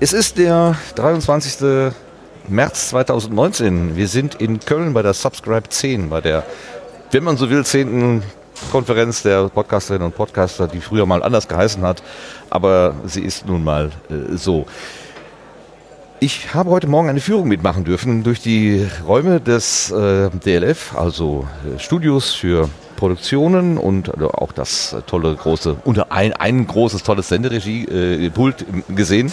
Es ist der 23. März 2019. Wir sind in Köln bei der Subscribe 10, bei der, wenn man so will, 10. Konferenz der Podcasterinnen und Podcaster, die früher mal anders geheißen hat, aber sie ist nun mal äh, so. Ich habe heute Morgen eine Führung mitmachen dürfen durch die Räume des äh, DLF, also äh, Studios für Produktionen und also auch das tolle große, unter ein, ein großes tolles Senderegie-Pult äh, gesehen.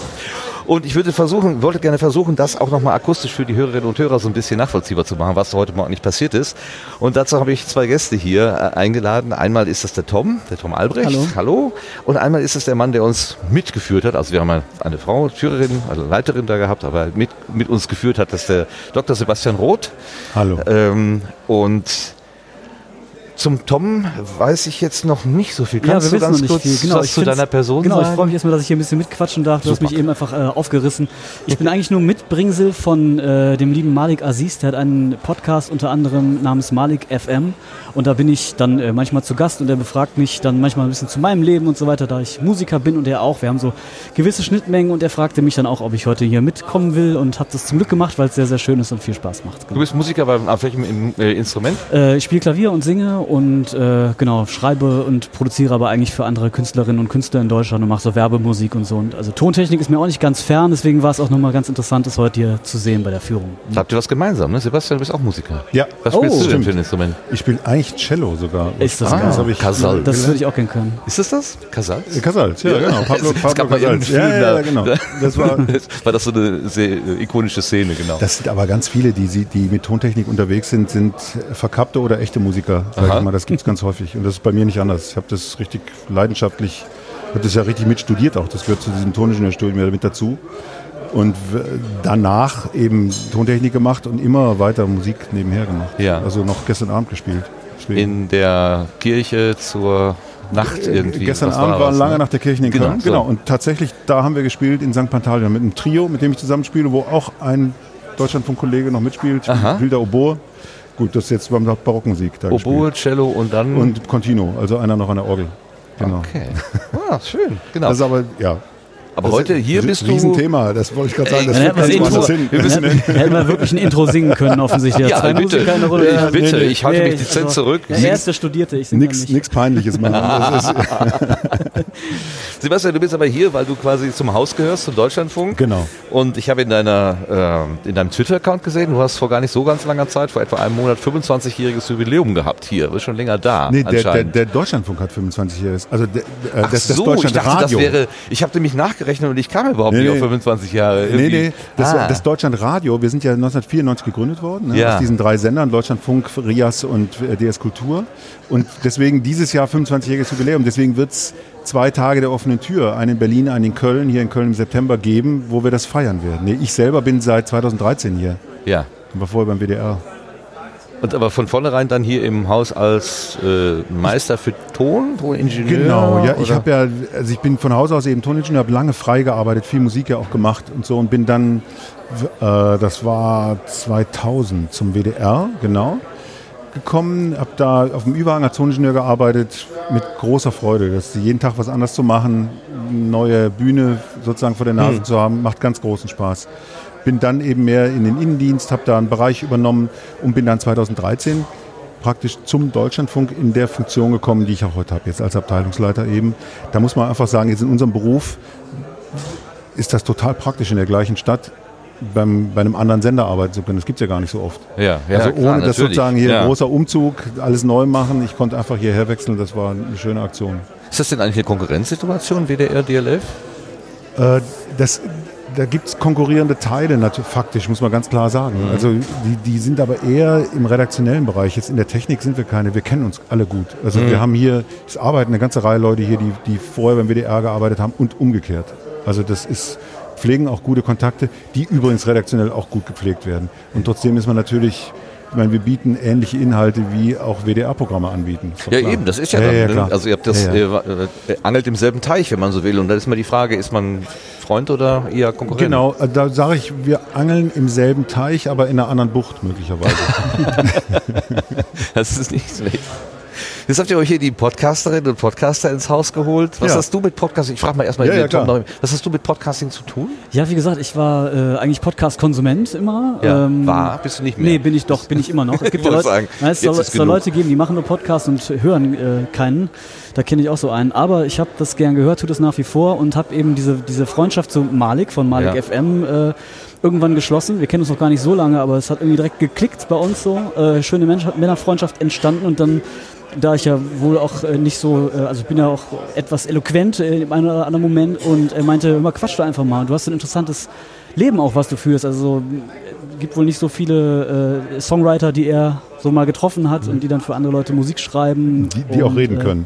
Und ich würde versuchen, wollte gerne versuchen, das auch nochmal akustisch für die Hörerinnen und Hörer so ein bisschen nachvollziehbar zu machen, was heute Morgen nicht passiert ist. Und dazu habe ich zwei Gäste hier äh, eingeladen. Einmal ist das der Tom, der Tom Albrecht. Hallo. Hallo. Und einmal ist es der Mann, der uns mitgeführt hat. Also wir haben eine Frau, Führerin, also Leiterin da gehabt, aber mit, mit uns geführt hat das der Dr. Sebastian Roth. Hallo. Ähm, und zum Tom weiß ich jetzt noch nicht so viel. Kannst ja, wir du ganz wissen noch nicht kurz viel. Genau, was ich zu deiner Person Genau, ich sagen? freue mich erstmal, dass ich hier ein bisschen mitquatschen darf. Du hast Super. mich eben einfach äh, aufgerissen. Ich bin eigentlich nur Mitbringsel von äh, dem lieben Malik Aziz. Der hat einen Podcast unter anderem namens Malik FM. Und da bin ich dann äh, manchmal zu Gast und er befragt mich dann manchmal ein bisschen zu meinem Leben und so weiter, da ich Musiker bin und er auch. Wir haben so gewisse Schnittmengen und er fragte mich dann auch, ob ich heute hier mitkommen will und habe das zum Glück gemacht, weil es sehr, sehr schön ist und viel Spaß macht. Du bist Musiker bei auf welchem äh, Instrument? Äh, ich spiele Klavier und singe und äh, genau, schreibe und produziere aber eigentlich für andere Künstlerinnen und Künstler in Deutschland und mache so Werbemusik und so. Und also Tontechnik ist mir auch nicht ganz fern, deswegen war es auch nochmal ganz interessant, das heute hier zu sehen bei der Führung. Habt ihr was gemeinsam, ne? Sebastian, du bist auch Musiker. Ja, Was Oh, spielst du denn stimmt. für ein Instrument? ich spiele eigentlich Cello sogar. Ist das Ah, geil? Das. Casal. Das würde ich auch gerne können. Ist es das? Casals? Casals, ja, genau. Pablo, Pablo gab mal Casals. Ja, ja, da- ja, genau. Das war, war das so eine sehr äh, ikonische Szene, genau. das sind aber ganz viele, die, sie- die mit Tontechnik unterwegs sind, sind verkappte oder echte Musiker. Sag Ich mal. Das gibt es ganz häufig. Und das ist bei mir nicht anders. Ich habe das richtig leidenschaftlich, habe das ja richtig mitstudiert auch. Das gehört zu diesem Toningenieurstudium ja mit dazu. Und danach eben Tontechnik gemacht und immer weiter Musik nebenher gemacht. Ja. Also noch gestern Abend gespielt. Deswegen- In der Kirche zur Nacht irgendwie. Äh, Gestern Was Abend war das, lange ne? nach der Kirche in Genau, Köln. so. Genau. Und tatsächlich, da haben wir gespielt in St. Pantaleon mit einem Trio, mit dem ich zusammenspiele, wo auch ein Deutschlandfunk-Kollege noch mitspielt. Hilda Oboe. Gut, das ist jetzt beim Barockmusik da Oboe, Cello und dann. gespielt. Und Continuo, also einer noch an der Orgel. Genau. Okay. Ah, schön. Genau. Das ist aber, ja. Aber das heute ist hier ein bist du. Riesenthema, das wollte ich gerade sagen. Das Dann hätten wir ganz das hin. Wir müssen- hätten wir wirklich ein Intro singen können, offensichtlich. Ja, Zwei bitte. Der Runde. Ich Ja, bitte, nee, nee. ich halte Nee, mich dezent also- zurück. Er der Studierte, ich singe Nix, nicht. nix Peinliches machen. Sebastian, du bist aber hier, weil du quasi zum Haus gehörst, zum Deutschlandfunk. Genau. Und ich habe in, deiner, äh, in deinem Twitter-Account gesehen, du hast vor gar nicht so ganz langer Zeit, vor etwa einem Monat, 25-jähriges Jubiläum gehabt hier. Du bist schon länger da. nee, der, der, der Deutschlandfunk hat 25 Jahre. Also der, äh, Ach das, das so, ich dachte, das Deutschlandradio. wäre, ich habe nämlich nachgerechnet und ich kam überhaupt Nee, nicht auf nee. 25 Jahre. Nee, Irgendwie. nee, das, ah. das Deutschlandradio, wir sind ja 1994 gegründet worden, ne, Ja. aus diesen drei Sendern, Deutschlandfunk, RIAS und äh, DS Kultur. Und deswegen dieses Jahr 25-jähriges Jubiläum. Deswegen wird es zwei Tage der offenen Tür, einen in Berlin, einen in Köln, hier in Köln im September geben, wo wir das feiern werden. Nee, ich selber bin seit 2013 hier. ja. Ich war vorher beim WDR. Und aber von vornherein dann hier im Haus als äh, Meister für Ton, Toningenieur? Genau, ja, ich oder? habe ja, also ich bin von Haus aus eben Toningenieur, habe lange frei gearbeitet, viel Musik ja auch gemacht und so und bin dann, äh, das war 2000 zum WDR, genau, gekommen, habe da auf dem Überhang als Toningenieur gearbeitet, mit großer Freude, das jeden Tag was anderes zu machen, neue Bühne sozusagen vor der Nase Hm. zu haben, macht ganz großen Spaß. Bin dann eben mehr in den Innendienst, habe da einen Bereich übernommen und bin dann 2013 praktisch zum Deutschlandfunk in der Funktion gekommen, die ich auch heute habe, jetzt als Abteilungsleiter eben. Da muss man einfach sagen, jetzt in unserem Beruf ist das total praktisch in der gleichen Stadt beim, bei einem anderen Sender arbeiten zu können. Das gibt es ja gar nicht so oft. Ja, ja, also ohne dass sozusagen hier ja. ein großer Umzug, alles neu machen, ich konnte einfach hierher wechseln, das war eine schöne Aktion. Ist das denn eigentlich eine Konkurrenzsituation, WDR, DLF? Äh, das, da gibt es konkurrierende Teile, faktisch, muss man ganz klar sagen. Also die, die sind aber eher im redaktionellen Bereich. Jetzt in der Technik sind wir keine, wir kennen uns alle gut. Also wir haben hier, es arbeiten eine ganze Reihe Leute hier, die, die vorher beim WDR gearbeitet haben und umgekehrt. Also das ist, pflegen auch gute Kontakte, die übrigens redaktionell auch gut gepflegt werden. Und trotzdem ist man natürlich, ich meine, wir bieten ähnliche Inhalte wie auch WDR-Programme anbieten. Ja, klar. eben, das ist ja, ja, dann. ja, ne? klar. Also ihr habt das, Ja, ja. Äh, äh, angelt im selben Teich, wenn man so will. Und dann ist mal die Frage, ist man Freund oder eher Konkurrent? Genau, äh, da sage ich, wir angeln im selben Teich, aber in einer anderen Bucht möglicherweise. Das ist nicht schlecht. Jetzt habt ihr euch hier die Podcasterinnen und Podcaster ins Haus geholt. Was Ja. hast du mit Podcasting? Ich frage mal erstmal Ja, ja, Tom noch, was hast du mit Podcasting zu tun? Ja, wie gesagt, ich war äh, eigentlich Podcast-Konsument immer. Ja, Ähm, war, bist du nicht mehr. Nee, bin ich doch, bin ich immer noch. Es gibt ja Leute, sagen, Nein, es soll, es soll. Leute geben, die machen nur Podcasts und hören äh, keinen. Da kenne ich auch so einen. Aber ich habe das gern gehört, tue das nach wie vor und habe eben diese, diese Freundschaft zu Malik von Malik Ja. FM äh, irgendwann geschlossen. Wir kennen uns noch gar nicht so lange, aber es hat irgendwie direkt geklickt bei uns so. Äh, schöne Mensch Männerfreundschaft entstanden und dann da ich ja wohl auch äh, nicht so, äh, also ich bin ja auch etwas eloquent äh, im einen oder anderen Moment und er meinte, immer quatsch doch einfach mal. Du hast ein interessantes Leben auch, was du führst. Also gibt wohl nicht so viele äh, Songwriter, die er so mal getroffen hat und die dann für andere Leute Musik schreiben. Die, die auch und, reden äh, können.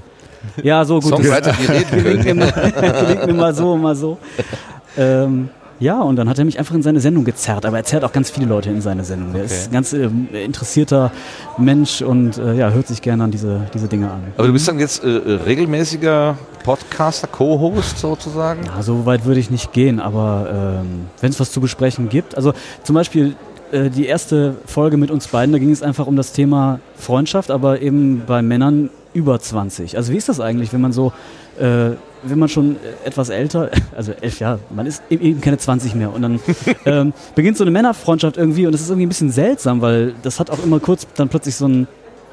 Ja, so gut. Songwriter, die reden Gelingt mir, können. mal, gelingt mir mal so, mal so. Ähm, ja, und dann hat er mich einfach in seine Sendung gezerrt. Aber er zerrt auch ganz viele Leute in seine Sendung. Der ist ein ganz ähm, interessierter Mensch und äh, ja, hört sich gerne an diese, diese Dinge an. Aber du bist dann jetzt äh, äh, regelmäßiger Podcaster, Co-Host sozusagen? Ja, so weit würde ich nicht gehen, aber ähm, wenn es was zu besprechen gibt, also zum Beispiel äh, die erste Folge mit uns beiden, da ging es einfach um das Thema Freundschaft, aber eben bei Männern über 20. Also wie ist das eigentlich, wenn man so, äh, wenn man schon äh, etwas älter, also elf Jahre, man ist eben- keine 20 mehr und dann ähm, beginnt so eine Männerfreundschaft irgendwie und das ist irgendwie ein bisschen seltsam, weil das hat auch immer kurz dann plötzlich so ein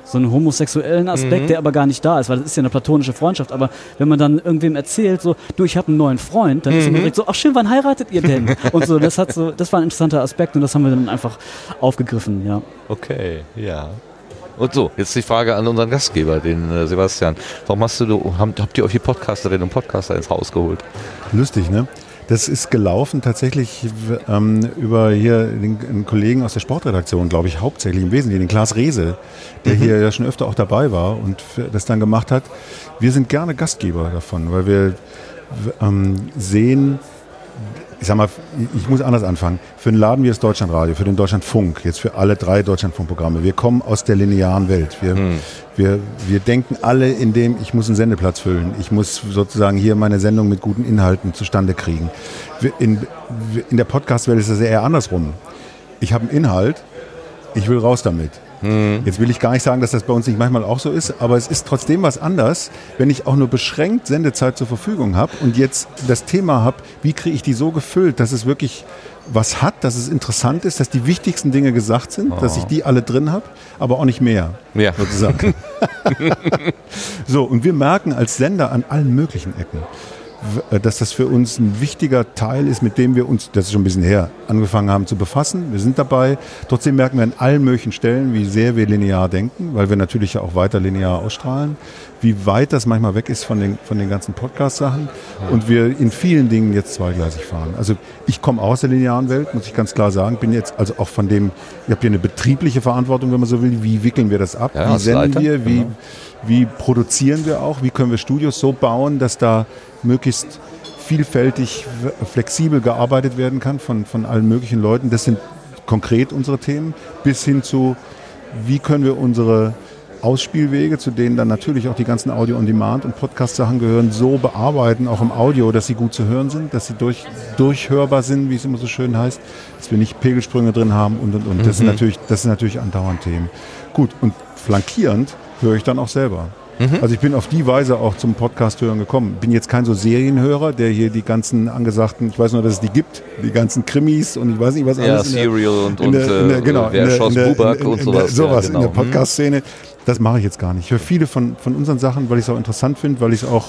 so einen homosexuellen Aspekt, der aber gar nicht da ist, weil das ist ja eine platonische Freundschaft. Aber wenn man dann irgendwem erzählt, so, du, ich habe einen neuen Freund, dann ist immer direkt so, ach schön, wann heiratet ihr denn? Und so, das hat so, das war ein interessanter Aspekt und das haben wir dann einfach aufgegriffen, ja. Okay, ja. Und so, jetzt die Frage an unseren Gastgeber, den äh, Sebastian. Warum hast du, habt, habt ihr euch die Podcasterinnen und Podcaster ins Haus geholt? Lustig, ne? Das ist gelaufen tatsächlich ähm, über hier den, einen Kollegen aus der Sportredaktion, glaube ich, hauptsächlich im Wesentlichen, den Klaas Rehse, der hier ja schon öfter auch dabei war und das dann gemacht hat. Wir sind gerne Gastgeber davon, weil wir ähm, sehen, ich sag mal, ich muss anders anfangen. Für einen Laden wie das Deutschlandradio, für den Deutschlandfunk, jetzt für alle drei Deutschlandfunkprogramme, wir kommen aus der linearen Welt. Wir, wir, wir denken alle in dem, ich muss einen Sendeplatz füllen. Ich muss sozusagen hier meine Sendung mit guten Inhalten zustande kriegen. In, in der Podcast-Welt ist das eher andersrum. Ich habe einen Inhalt, ich will raus damit. Jetzt will ich gar nicht sagen, dass das bei uns nicht manchmal auch so ist, aber es ist trotzdem was anders, wenn ich auch nur beschränkt Sendezeit zur Verfügung habe und jetzt das Thema habe, wie kriege ich die so gefüllt, dass es wirklich was hat, dass es interessant ist, dass die wichtigsten Dinge gesagt sind, dass ich die alle drin habe, aber auch nicht mehr, Ja. sozusagen. so, und wir merken als Sender an allen möglichen Ecken, dass das für uns ein wichtiger Teil ist, mit dem wir uns, das ist schon ein bisschen her, angefangen haben zu befassen. Wir sind dabei. Trotzdem merken wir an allen möglichen Stellen, wie sehr wir linear denken, weil wir natürlich ja auch weiter linear ausstrahlen, wie weit das manchmal weg ist von den, von den ganzen Podcast-Sachen und wir in vielen Dingen jetzt zweigleisig fahren. Also ich komme aus der linearen Welt, muss ich ganz klar sagen, bin jetzt also auch von dem, ich habe hier eine betriebliche Verantwortung, wenn man so will, wie wickeln wir das ab, Ja, wie senden Leiter, wir, wie, genau. wie produzieren wir auch? Wie können wir Studios so bauen, dass da möglichst vielfältig, flexibel gearbeitet werden kann von, von allen möglichen Leuten? Das sind konkret unsere Themen, bis hin zu, wie können wir unsere Ausspielwege, zu denen dann natürlich auch die ganzen Audio-on-Demand- und Podcast-Sachen gehören, so bearbeiten, auch im Audio, dass sie gut zu hören sind, dass sie durch, durchhörbar sind, wie es immer so schön heißt, dass wir nicht Pegelsprünge drin haben und, und, und. Das, sind natürlich, das sind natürlich andauernd Themen. Gut, und flankierend höre ich dann auch selber. Also ich bin auf die Weise auch zum Podcast hören gekommen. Bin jetzt kein so Serienhörer, der hier die ganzen angesagten, ich weiß nur, dass es die gibt, die ganzen Krimis und ich weiß nicht was Ja, alles. in der- Serial und, in und der, in der, äh, genau, wer der, schoss der, Bubak und sowas. Der, sowas ja, in genau. der Podcast-Szene. Das mache ich jetzt gar nicht. Ich höre viele von, von unseren Sachen, weil ich es auch interessant finde, weil ich es auch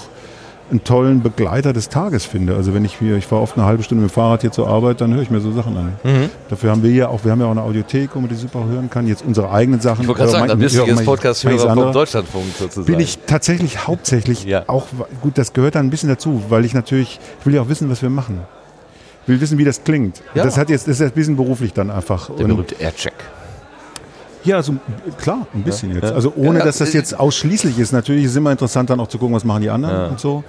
einen tollen Begleiter des Tages finde. Also wenn ich hier, ich fahre oft eine halbe Stunde mit dem Fahrrad hier zur Arbeit, dann höre ich mir so Sachen an. Mhm. Dafür haben wir ja auch, wir haben ja auch eine Audiothek, wo man die super hören kann. Jetzt unsere eigenen Sachen. Ich wollte gerade sagen, dann manche- bist du jetzt Podcast-Hörer vom. Deutschlandfunk sozusagen. Bin ich tatsächlich hauptsächlich Ja. auch, gut, das gehört dann ein bisschen dazu, weil ich natürlich, ich will ja auch wissen, was wir machen. Ich will wissen, wie das klingt. Ja. Das hat jetzt, das ist ein bisschen beruflich dann einfach. Der berühmte Aircheck. Ja, so, klar, ein bisschen jetzt. ja. Also ohne, Ja, dass das äh, jetzt ausschließlich ist. Natürlich ist es immer interessant, dann auch zu gucken, was machen die anderen Ja. und so.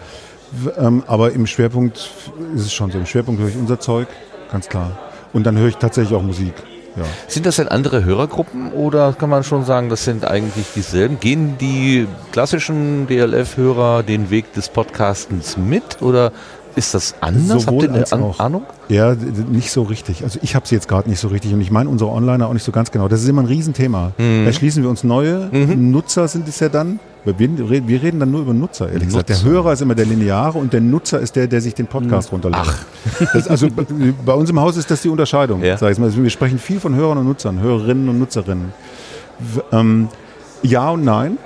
Ähm, aber im Schwerpunkt ist es schon so. Im Schwerpunkt höre ich unser Zeug, ganz klar. Und dann höre ich tatsächlich auch Musik. Ja. Sind das denn andere Hörergruppen oder kann man schon sagen, das sind eigentlich dieselben? Gehen die klassischen DLF-Hörer den Weg des Podcastens mit oder ist das anders? Sowohl Habt ihr eine auch. Ahnung? Ja, nicht so richtig. Also ich habe sie jetzt gerade nicht so richtig und ich meine unsere Onliner auch nicht so ganz genau. Das ist immer ein Riesenthema. Mhm. Erschließen wir uns neue Nutzer sind es ja dann, Wir, reden- wir reden dann nur über Nutzer, ehrlich gesagt. Der Nutzer. Hörer ist immer der Lineare und der Nutzer ist der, der sich den Podcast runterlädt. Das, also bei uns im Haus ist das die Unterscheidung. Ja. Sag ich mal. Also wir sprechen viel von Hörern und Nutzern, Hörerinnen und Nutzerinnen. Ähm, ja und nein.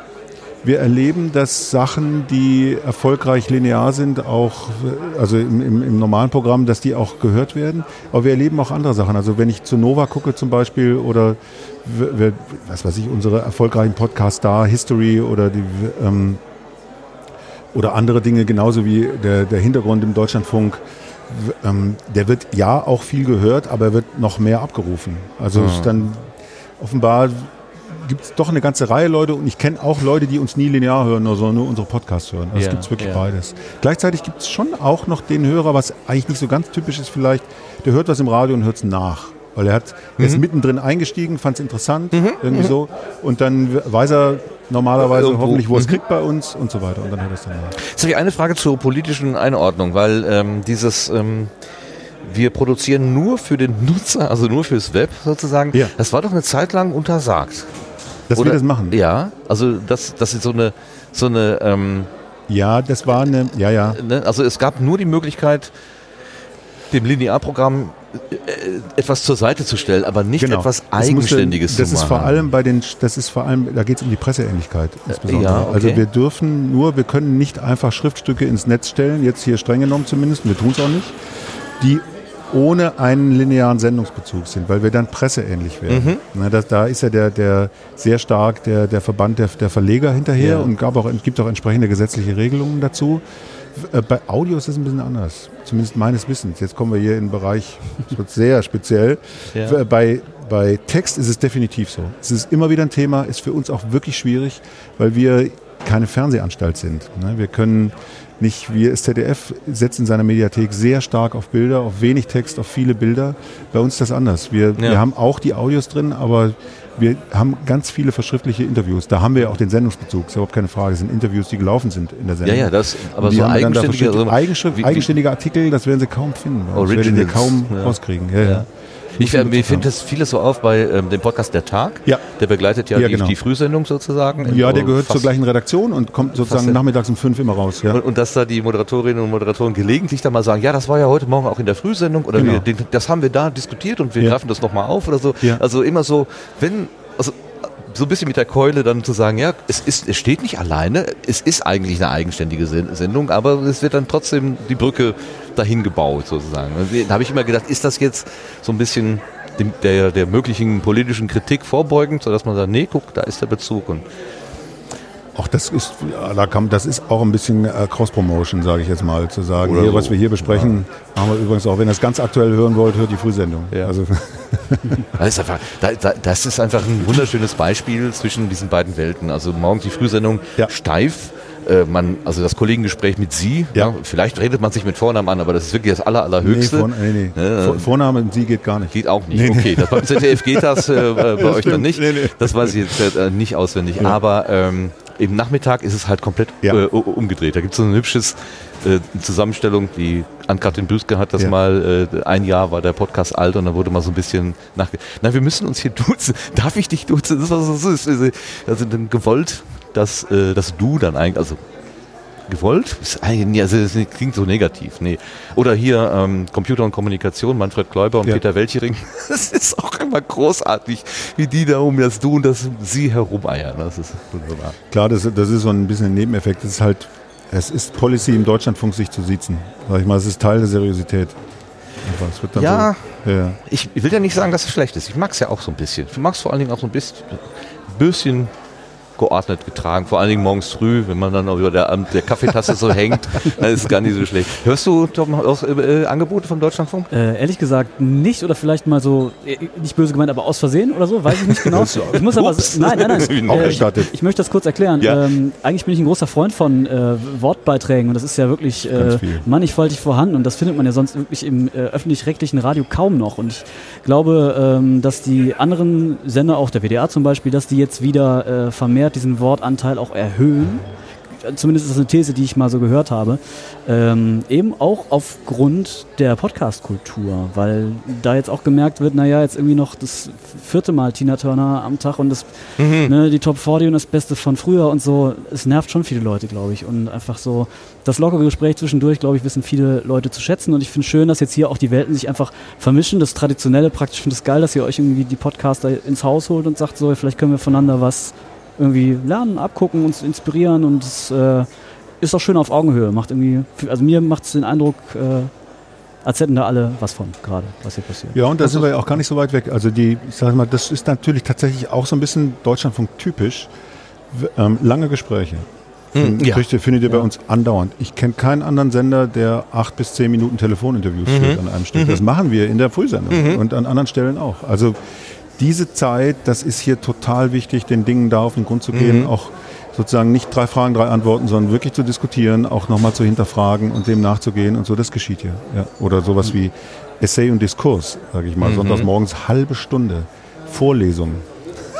Wir erleben, dass Sachen, die erfolgreich linear sind, auch, also im, im, im normalen Programm, dass die auch gehört werden. Aber wir erleben auch andere Sachen. Also wenn ich zu Nova gucke zum Beispiel oder wir, was weiß ich, unsere erfolgreichen Podcasts da, History oder die ähm, oder andere Dinge, genauso wie der, der Hintergrund im Deutschlandfunk, ähm, der wird ja auch viel gehört, aber er wird noch mehr abgerufen. Also es ist dann offenbar gibt es doch eine ganze Reihe Leute und ich kenne auch Leute, die uns nie linear hören, sondern nur unsere Podcasts hören. Also Ja, es gibt wirklich ja. beides. Gleichzeitig gibt es schon auch noch den Hörer, was eigentlich nicht so ganz typisch ist vielleicht, der hört was im Radio und hört es nach. Weil er hat, er ist mittendrin eingestiegen, fand es interessant, irgendwie so. Und dann weiß er normalerweise Irgendwo. hoffentlich, wo er es kriegt bei uns und so weiter. Und dann hört er es dann nach. Jetzt habe ich eine Frage zur politischen Einordnung, weil ähm, dieses, ähm, wir produzieren nur für den Nutzer, also nur fürs Web sozusagen, Ja. das war doch eine Zeit lang untersagt. Dass wir das machen. Ja, also das, das ist so eine, so eine ähm, Ja, das war eine, ja, ja. ne? also es gab nur die Möglichkeit, dem Linearprogramm äh, etwas zur Seite zu stellen, aber nicht etwas Genau. Es musste- Eigenständiges das zu ist machen. vor allem bei den, das ist vor allem, da geht es um die Presseähnlichkeit insbesondere. ja, okay. Also wir dürfen nur, wir können nicht einfach Schriftstücke ins Netz stellen, jetzt hier streng genommen zumindest, wir tun es auch nicht, die ohne einen linearen Sendungsbezug sind, weil wir dann presseähnlich werden. Mhm. Na, das, da ist ja der, der sehr stark der, der Verband der, der Verleger hinterher Ja. und gab auch, gibt auch entsprechende gesetzliche Regelungen dazu. Äh, Bei Audio ist das ein bisschen anders, zumindest meines Wissens. Jetzt kommen wir hier in den Bereich, es wird sehr speziell. Ja. Äh, Bei, bei Text ist es definitiv so. Es ist immer wieder ein Thema, ist für uns auch wirklich schwierig, weil wir keine Fernsehanstalt sind. ne? Wir können nicht, wir, das ZDF setzt in seiner Mediathek sehr stark auf Bilder, auf wenig Text, auf viele Bilder. Bei uns ist das anders. Wir, Ja. wir haben auch die Audios drin, aber wir haben ganz viele verschriftliche Interviews. Da haben wir ja auch den Sendungsbezug, ist überhaupt keine Frage. Es sind Interviews, die gelaufen sind in der Ja, Sendung. ja, das, aber so da eigenständige, verschiedene- also, eigenständige Artikel, das werden sie kaum finden. Das werden Originals, kaum ja. rauskriegen. Ja, ja. Ich, äh, mir findet das vieles so auf bei ähm, dem Podcast Der Tag. Ja. Der begleitet ja, Ja, die, genau. die Frühsendung sozusagen. Ja, der gehört fast- zur gleichen Redaktion und kommt sozusagen nachmittags um fünf immer raus. Ja. Und, und dass da die Moderatorinnen und Moderatoren gelegentlich dann mal sagen, ja, das war ja heute Morgen auch in der Frühsendung oder Genau. wir, den, das haben wir da diskutiert und wir Ja. greifen das nochmal auf oder so. Ja. Also immer so, wenn, also so ein bisschen mit der Keule dann zu sagen, ja, es, ist, es steht nicht alleine, es ist eigentlich eine eigenständige Sen- Sendung, aber es wird dann trotzdem die Brücke dahin gebaut sozusagen. Also, Da habe ich immer gedacht, ist das jetzt so ein bisschen dem, der, der möglichen politischen Kritik vorbeugend, sodass man sagt, nee, guck, da ist der Bezug und Auch das ist, ja, das ist auch ein bisschen äh, Cross-Promotion, sage ich jetzt mal, zu sagen, Oder hier, so. was wir hier besprechen, machen wir übrigens auch, wenn ihr es ganz aktuell hören wollt, hört die Frühsendung. Ja. Also, Das ist, einfach, da, da, das ist einfach ein wunderschönes Beispiel zwischen diesen beiden Welten. Also morgens die Frühsendung Ja. steif. Äh, man, also das Kollegengespräch mit Sie, Ja. ja. vielleicht redet man sich mit Vornamen an, aber das ist wirklich das aller, nee, allerhöchste. vor, nee, nee. Ja, Vor, Vorname und sie geht gar nicht. Geht auch nicht. Nee, nee. okay, das, beim ZDF geht das, äh, äh, bei euch dann stimmt. nicht. Nee, nee. Das weiß ich jetzt äh, nicht auswendig. Ja. Aber ähm, im Nachmittag ist es halt komplett Ja. äh, umgedreht. Da gibt es so ein hübsches äh, Zusammenstellung, die Ann-Kathrin Büske hat das Ja. mal, äh, ein Jahr war der Podcast alt und dann wurde mal so ein bisschen nach. Na, wir müssen uns hier duzen. Darf ich dich duzen? Das war so, so ist, ist, also dann gewollt, dass, äh, dass du dann eigentlich, also gewollt? Ist eigentlich, also das klingt so negativ. Nee. Oder hier ähm, Computer und Kommunikation, Manfred Kläuber und Ja. Peter Welchering. Das ist auch immer großartig, wie die da um das Du und das Sie herumeiern. Das ist wunderbar. Klar, das, das ist so ein bisschen ein Nebeneffekt. Das ist halt, es ist Policy im Deutschlandfunk, sich zu siezen. Sag ich mal, es ist Teil der Seriosität. Es Ja. So, ja. Ich will ja nicht sagen, dass es schlecht ist. Ich mag es ja auch so ein bisschen. Ich mag es vor allen Dingen auch so ein bisschen, bisschen geordnet getragen. Vor allen Dingen morgens früh, wenn man dann auch über der, der Kaffeetasse so hängt, dann ist es gar nicht so schlecht. Hörst du Tom, aus, äh, Angebote vom Deutschlandfunk? Äh, ehrlich gesagt nicht oder vielleicht mal so, äh, nicht böse gemeint, aber aus Versehen oder so, weiß ich nicht genau. Ich muss aber, nein, nein, nein. Äh, gestattet. ich möchte das kurz erklären. Ja. Ähm, eigentlich bin ich ein großer Freund von äh, Wortbeiträgen und das ist ja wirklich äh, mannigfaltig vorhanden und das findet man ja sonst wirklich im äh, öffentlich-rechtlichen Radio kaum noch. Und ich glaube, ähm, dass die anderen Sender, auch der WDR zum Beispiel, dass die jetzt wieder äh, vermehrt diesen Wortanteil auch erhöhen. zumindest ist das eine These, die ich mal so gehört habe, ähm, eben auch aufgrund der Podcast-Kultur, weil da jetzt auch gemerkt wird, naja, jetzt irgendwie noch das vierte Mal Tina Turner am Tag und das, Mhm. ne, die Top 40 und das Beste von früher und so, es nervt schon viele Leute, glaube ich. Und einfach so, das lockere Gespräch zwischendurch, glaube ich, wissen viele Leute zu schätzen und ich finde schön, dass jetzt hier auch die Welten sich einfach vermischen, das Traditionelle praktisch, ich finde es geil, dass ihr euch irgendwie die Podcaster ins Haus holt und sagt so, vielleicht können wir voneinander was irgendwie lernen, abgucken, uns inspirieren und es äh, ist auch schön auf Augenhöhe. Macht irgendwie, also mir macht es den Eindruck, äh, als hätten da alle was von gerade, was hier passiert. Ja, und da sind wir ja auch gar nicht so weit weg. Also die, ich sag mal, das ist natürlich tatsächlich auch so ein bisschen Deutschlandfunk typisch. Ähm, lange Gespräche. Hm, ja. Findet, ihr bei uns andauernd. Ich kenne keinen anderen Sender, der acht bis zehn Minuten Telefoninterviews Mhm. führt an einem Stück. Das machen wir in der Frühsendung und an anderen Stellen auch. Also diese Zeit, das ist hier total wichtig, den Dingen da auf den Grund zu gehen, Mhm. auch sozusagen nicht drei Fragen, drei Antworten, sondern wirklich zu diskutieren, auch nochmal zu hinterfragen und dem nachzugehen und so, das geschieht hier. Ja. Oder sowas wie Essay und Diskurs, sage ich Mhm. mal, sonntags morgens halbe Stunde. Vorlesung.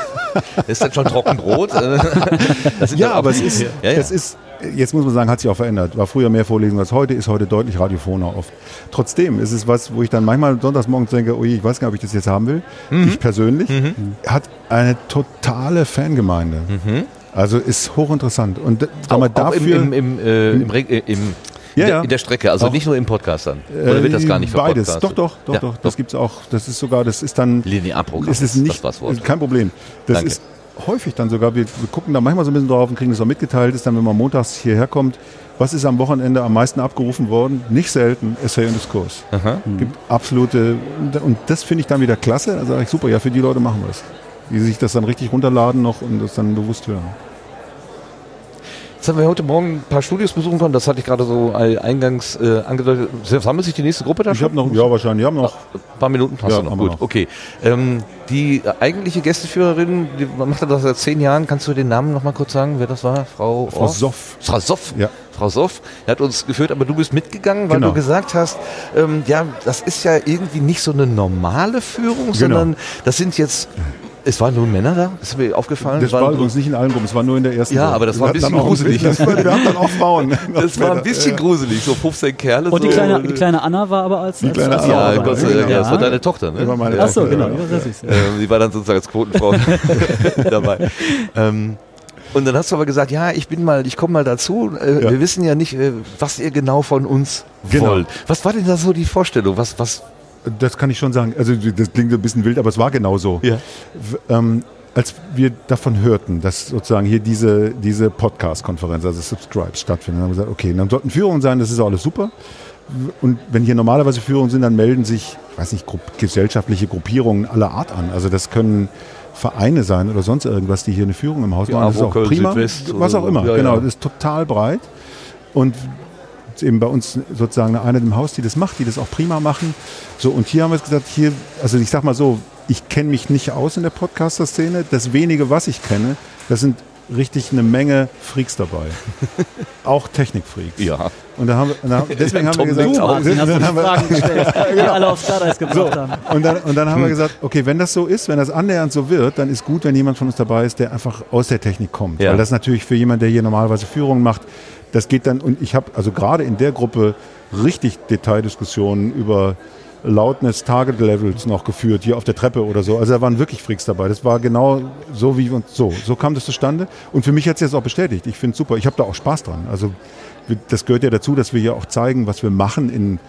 Ist das schon Trockenbrot? Ja, aber es ist, Ja, ja. es ist, jetzt muss man sagen, hat sich auch verändert. War früher mehr Vorlesung als heute, ist heute deutlich radiophoner oft. Trotzdem ist es was, wo ich dann manchmal sonntags morgens denke, ui, ich weiß gar nicht, ob ich das jetzt haben will. Mhm. Ich persönlich hat eine totale Fangemeinde. Also ist hochinteressant. Und d- sag mal, Mhm. auch, im, dafür, im, im, äh, im, Reg- äh, im Ja, in, der, ja. in der Strecke, also Auch- nicht nur im Podcast dann. Oder wird das gar nicht Äh, Beides. Doch, doch, doch, Ja, doch. Das gibt's auch. Das ist sogar, das ist dann. Linearprogramm. Es ist nicht, das kein Problem. Das Danke. ist häufig dann sogar, wir, wir gucken da manchmal so ein bisschen drauf und kriegen das auch mitgeteilt, ist dann, wenn man montags hierher kommt, was ist am Wochenende am meisten abgerufen worden? Nicht selten Essay und Diskurs. Gibt absolute, und das finde ich dann wieder klasse. Also sage ich, super, ja, für die Leute machen wir es. Die sich das dann richtig runterladen noch und das dann bewusst hören. Jetzt haben wir heute Morgen ein paar Studios besuchen können. Das hatte ich gerade so eingangs äh, angedeutet. Sammelt sich die nächste Gruppe da Ich schon? habe noch, ja, wahrscheinlich, haben noch. Ein paar Minuten hast Ja, du noch. Gut, noch. okay. Ähm, die eigentliche Gästeführerin, die macht das seit zehn Jahren. Kannst du den Namen noch mal kurz sagen, wer das war? Frau, Frau Orff? Soff. Frau Soff. Ja. Frau Soff. Die hat uns geführt, aber du bist mitgegangen, weil Genau. du gesagt hast, ähm, ja, das ist ja irgendwie nicht so eine normale Führung, Genau. sondern das sind jetzt, es waren nur Männer da, ist mir aufgefallen. Das waren war übrigens nicht in allen Gruppen, es war nur in der ersten Ja, Gruppe. aber das Wir war ein bisschen auch gruselig. Das war, wir hatten dann auch Frauen. das war ein bisschen gruselig, so 15 Kerle. Und die so. kleine, die kleine Anna war aber als, Die kleine als Anna Ja. Gott sei Dank, genau. ja, das war deine Tochter, ne? Das war meine ja. Ach so, Ja, genau. ja. Ja, das ist, ja. Ähm, die war dann sozusagen als Quotenfrau dabei. Ähm, und dann hast du aber gesagt, ja, ich bin mal, ich komme mal dazu. Äh, Ja. Wir wissen ja nicht, äh, was ihr genau von uns Genau. wollt. Was war denn da so die Vorstellung? Was, was? Das kann ich schon sagen. Also das klingt ein bisschen wild, aber es war genau so. Ja. Ähm, als wir davon hörten, dass sozusagen hier diese, diese Podcast-Konferenz, also Subscribes stattfindet, haben wir gesagt, okay, dann sollten Führungen sein, das ist alles super. Und wenn hier normalerweise Führungen sind, dann melden sich, ich weiß nicht, Grupp, gesellschaftliche Gruppierungen aller Art an. Also das können Vereine sein oder sonst irgendwas, die hier eine Führung im Haus Ja, machen. Das ist auch prima. Südwest was auch immer. ja, genau, ja. das ist total breit. Und eben bei uns sozusagen eine im Haus, die das macht, die das auch prima machen. So, und hier haben wir gesagt, hier, also ich sag mal so, ich kenne mich nicht aus in der Podcaster-Szene. Das wenige, was ich kenne, das sind richtig eine Menge Freaks dabei. auch Technikfreaks. Ja. Und da haben wir, da, deswegen haben wir gesagt, Du. Martin, hast du dann die haben wir, Fragen gestellt, die alle aufs Glatteis gebracht so, haben. und dann, und dann haben wir gesagt, okay, wenn das so ist, wenn das annähernd so wird, dann ist gut, wenn jemand von uns dabei ist, der einfach aus der Technik kommt. Ja. Weil das natürlich für jemanden, der hier normalerweise Führung macht, das geht dann, und ich habe also gerade in der Gruppe richtig Detaildiskussionen über Loudness Target Levels noch geführt, hier auf der Treppe oder so. Also da waren wirklich Freaks dabei. Das war genau so wie uns so. So kam das zustande. Und für mich hat es jetzt auch bestätigt. Ich finde es super. Ich habe da auch Spaß dran. Also das gehört ja dazu, dass wir ja auch zeigen, was wir machen in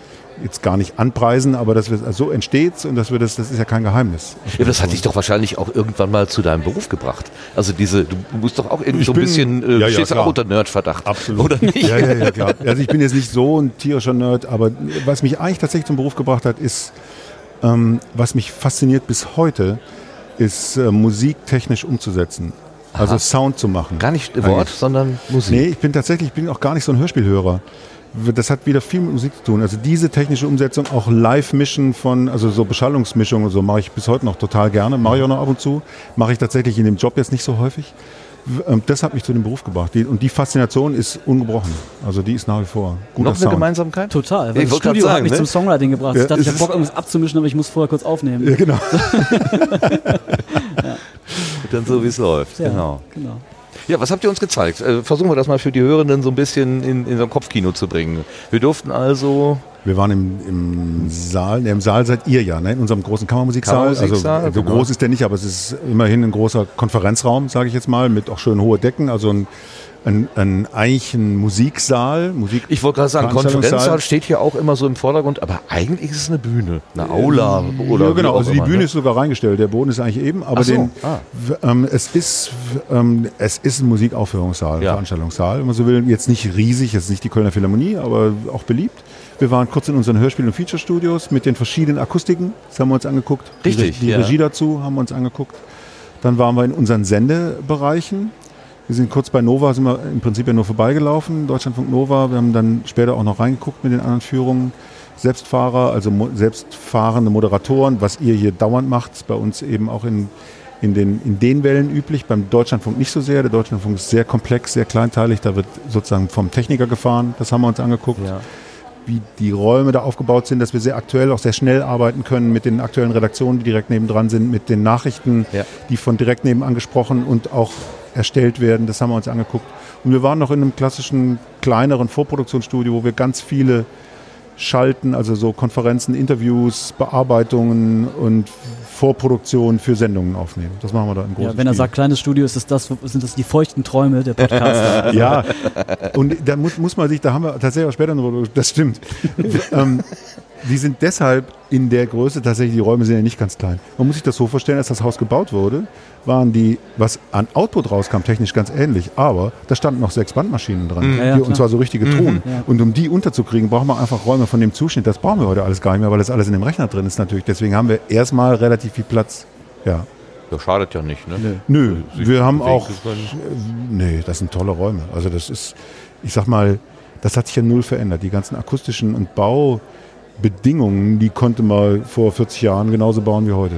jetzt gar nicht anpreisen, aber dass wir also so entsteht's und dass wir das, das ist ja kein Geheimnis. ja. Das hat dich doch wahrscheinlich auch irgendwann mal zu deinem Beruf gebracht. Also diese, du musst doch auch irgendwie so ein bin- bisschen, äh, ja, ja, stehst du auch klar. unter Nerdverdacht. Absolut. Oder nicht? Ja, ja, ja, klar. Also ich bin jetzt nicht so ein tierischer Nerd, aber was mich eigentlich tatsächlich zum Beruf gebracht hat, ist, ähm, was mich fasziniert bis heute, ist äh, Musik technisch umzusetzen. Also Aha. Sound zu machen. Gar nicht Wort, sondern Musik. Nee, ich bin tatsächlich, ich bin auch gar nicht so ein Hörspielhörer. Das hat wieder viel mit Musik zu tun. Also diese technische Umsetzung, auch Live-Mischen von, also so Beschallungsmischungen und so mache ich bis heute noch total gerne. Mache ich auch noch ab und zu. Mache ich tatsächlich in dem Job jetzt nicht so häufig. Ähm, Das hat mich zu dem Beruf gebracht. Die, und die Faszination ist ungebrochen. Also die ist nach wie vor. Guter Noch eine Sound. Gemeinsamkeit? Total, weil Ich das Studio sagen, hat mich ne? zum Songwriting gebracht. Ja, ich dachte, ich habe Bock, irgendwas abzumischen, aber ich muss vorher kurz aufnehmen. Ja, genau. Dann so, wie es läuft. Ja. Genau. Ja, genau. Ja, was habt ihr uns gezeigt? Äh, versuchen wir das mal für die Hörenden so ein bisschen in, in so ein Kopfkino zu bringen. Wir durften also Wir waren im, im Saal, ne, im Saal seid ihr ja, ne? in unserem großen Kammermusiksaal. Kammermusiksaal, also so genau. groß ist der nicht, aber es ist immerhin ein großer Konferenzraum, sage ich jetzt mal, mit auch schön hohe Decken, also ein, ein, ein eigentlich ein Musiksaal. Musik Ich wollte gerade sagen. Konferenzsaal steht hier auch immer so im Vordergrund, aber eigentlich ist es eine Bühne, eine Aula oder ja, genau. Also die immer, Bühne ne? ist sogar reingestellt. Der Boden ist eigentlich eben, aber so, den, ah. ähm, es ist ähm, es ist ein Musikaufführungssaal, Ja. Veranstaltungssaal. Wenn man so will, jetzt nicht riesig, jetzt nicht die Kölner Philharmonie, aber auch beliebt. Wir waren kurz in unseren Hörspiel- und Feature-Studios mit den verschiedenen Akustiken. Das haben wir uns angeguckt. Richtig, Die, die ja. Regie dazu haben wir uns angeguckt. Dann waren wir in unseren Sendebereichen. Wir sind kurz bei Nova, sind wir im Prinzip ja nur vorbeigelaufen, Deutschlandfunk Nova. Wir haben dann später auch noch reingeguckt mit den anderen Führungen. Selbstfahrer, also mo selbstfahrende Moderatoren, was ihr hier dauernd macht, ist bei uns eben auch in, in, den, in den Wellen üblich. Beim Deutschlandfunk nicht so sehr. Der Deutschlandfunk ist sehr komplex, sehr kleinteilig. Da wird sozusagen vom Techniker gefahren. Das haben wir uns angeguckt Ja. wie die Räume da aufgebaut sind, dass wir sehr aktuell, auch sehr schnell arbeiten können mit den aktuellen Redaktionen, die direkt nebendran sind, mit den Nachrichten, Ja. die von direkt nebenan gesprochen und auch erstellt werden. Das haben wir uns angeguckt. Und wir waren noch in einem klassischen, kleineren Vorproduktionsstudio, wo wir ganz viele Schalten, also so Konferenzen, Interviews, Bearbeitungen und Vorproduktionen für Sendungen aufnehmen. Das machen wir da im großen Ja, wenn er Stil. sagt kleines Studio, ist das, das sind das die feuchten Träume der Podcaster. Ja, und da muss, muss man sich, da haben wir tatsächlich auch später noch, das stimmt. ähm, die sind deshalb in der Größe, tatsächlich die Räume sind ja nicht ganz klein. Man muss sich das so vorstellen, als das Haus gebaut wurde, waren die, was an Output rauskam, technisch ganz ähnlich, aber da standen noch sechs Bandmaschinen dran. Ja, ja, die, und zwar so richtige Ton. Ja. Und um die unterzukriegen, brauchen wir einfach Räume von dem Zuschnitt. Das brauchen wir heute alles gar nicht mehr, weil das alles in dem Rechner drin ist natürlich. Deswegen haben wir erstmal relativ viel Platz. Ja. Ja, schadet ja nicht, ne? Nö, Sich wir haben auch. können. Nee, das sind tolle Räume. Also das ist, ich sag mal, das hat sich ja null verändert. Die ganzen akustischen und Baubedingungen, die konnte man vor 40 Jahren genauso bauen wie heute.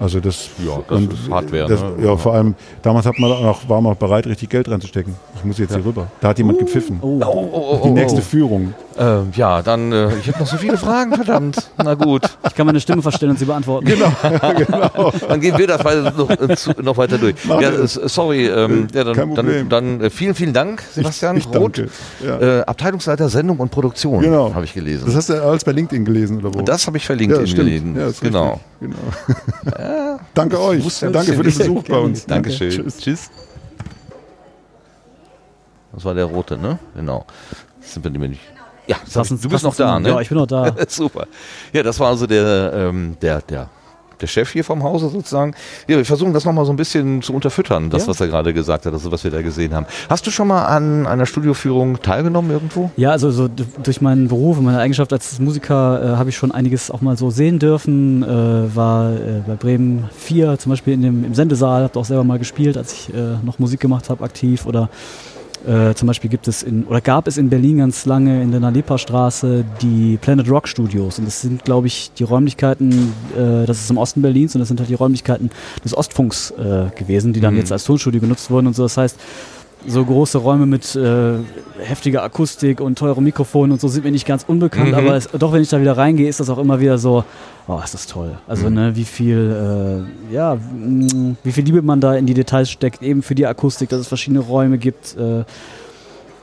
Also das, Ja, das ist Hardware, Das, ne? Ja, vor allem, damals hat man auch, war man auch bereit, richtig Geld reinzustecken. Ich muss jetzt hier rüber. Da hat jemand gepfiffen. Oh. Oh, oh, oh, Die oh, nächste oh. Führung. Ähm, ja, dann, äh, ich habe noch so viele Fragen, verdammt. Na gut, Ich kann meine Stimme verstellen und sie beantworten. Genau. dann gehen wir das weiter, noch, äh, zu, noch weiter durch. Ja, äh, sorry, ähm, ja, Kein dann, dann, Problem. dann äh, vielen, vielen Dank, Sebastian Ich Roth. danke. Ja. Äh, Abteilungsleiter Sendung und Produktion, Genau. habe ich gelesen. Das hast du alles bei LinkedIn gelesen, oder wo? das habe ich verlinkt ja, in stimmt. gelesen. Ja, genau. richtig. Genau. Danke euch. Danke für den Besuch bei uns. Dankeschön. Tschüss. Tschüss. Das war der rote, ne? Genau. Sind wir nämlich nicht. Ja, du bist noch da, ne? Ja, ich bin noch da. Super. Ja, das war also der, ähm, der, der, der Chef hier vom Hause sozusagen. Ja, wir versuchen das nochmal so ein bisschen zu unterfüttern, das, Ja. was er gerade gesagt hat, also was wir da gesehen haben. Hast du schon mal an einer Studioführung teilgenommen irgendwo? Ja, also so durch meinen Beruf und meine Eigenschaft als Musiker äh, habe ich schon einiges auch mal so sehen dürfen. Äh, war äh, bei Bremen 4 zum Beispiel in dem, im Sendesaal, habe auch selber mal gespielt, als ich äh, noch Musik gemacht habe, aktiv. Oder äh, zum Beispiel gibt es in, oder gab es in Berlin ganz lange in der Nalepa-Straße die Planet Rock Studios. Und das sind, glaube ich, die Räumlichkeiten, äh, das ist im Osten Berlins und das sind halt die Räumlichkeiten des Ostfunks äh, gewesen, die dann Mhm. jetzt als Tonstudio genutzt wurden und so. Das heißt, so große Räume mit äh, heftiger Akustik und teurem Mikrofon und so sind mir nicht ganz unbekannt, Mhm. aber es, doch wenn ich da wieder reingehe, ist das auch immer wieder so, oh, ist das toll. Also Mhm. ne, wie viel, äh, ja, mh, wie viel Liebe man da in die Details steckt, eben für die Akustik, dass es verschiedene Räume gibt. Äh,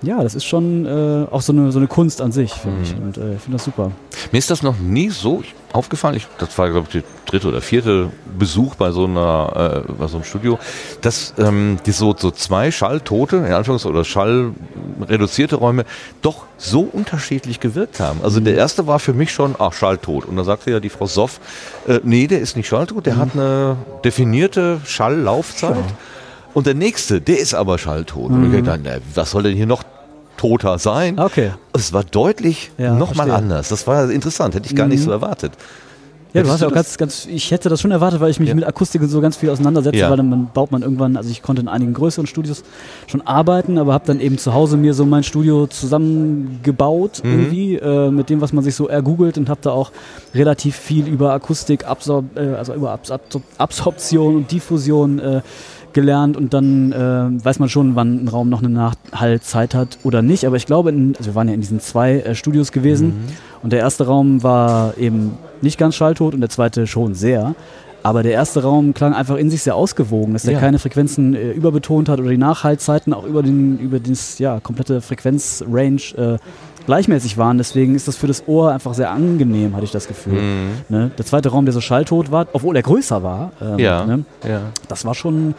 ja, das ist schon äh, auch so eine, so eine Kunst an sich, finde ich. Mhm. Und äh, ich finde das super. Mir ist das noch nie so aufgefallen. Ich, das war, glaube ich, der dritte oder vierte Besuch bei so einer, äh, bei so einem Studio, dass ähm, die so, so zwei schalltote, in Anführungszeichen, oder schallreduzierte Räume doch so unterschiedlich gewirkt haben. Also der erste war für mich schon, ach, schalltot. Und da sagte ja die Frau Soff, äh, nee, der ist nicht schalltot, der hat eine definierte Schalllaufzeit. Und der nächste, der ist aber schalltot. Und ich dachte, na, was soll denn hier noch toter sein? Okay. Es war deutlich Ja, nochmal anders. Das war interessant, hätte ich gar nicht so erwartet. Ja, du hast ja auch ganz, ganz, ich hätte das schon erwartet, weil ich mich Ja. mit Akustik und so ganz viel auseinandersetze, Ja. weil dann baut man irgendwann, also ich konnte in einigen größeren Studios schon arbeiten, aber habe dann eben zu Hause mir so mein Studio zusammengebaut Mhm. irgendwie äh, mit dem, was man sich so ergoogelt und habe da auch relativ viel über Akustik, Absor äh, also über Abs Absor Absorption und Diffusion äh, gelernt und dann äh, weiß man schon, wann ein Raum noch eine Nachhallzeit hat oder nicht. Aber ich glaube, in, also wir waren ja in diesen zwei äh, Studios gewesen und der erste Raum war eben nicht ganz schalltot und der zweite schon sehr. Aber der erste Raum klang einfach in sich sehr ausgewogen, dass der Ja. keine Frequenzen äh, überbetont hat oder die Nachhaltzeiten auch über den über das ja komplette Frequenzrange äh, gleichmäßig waren. Deswegen ist das für das Ohr einfach sehr angenehm, hatte ich das Gefühl. Mhm. Ne? Der zweite Raum, der so schalltot war, obwohl er größer war, ähm, Ja. ne? ja. das war schon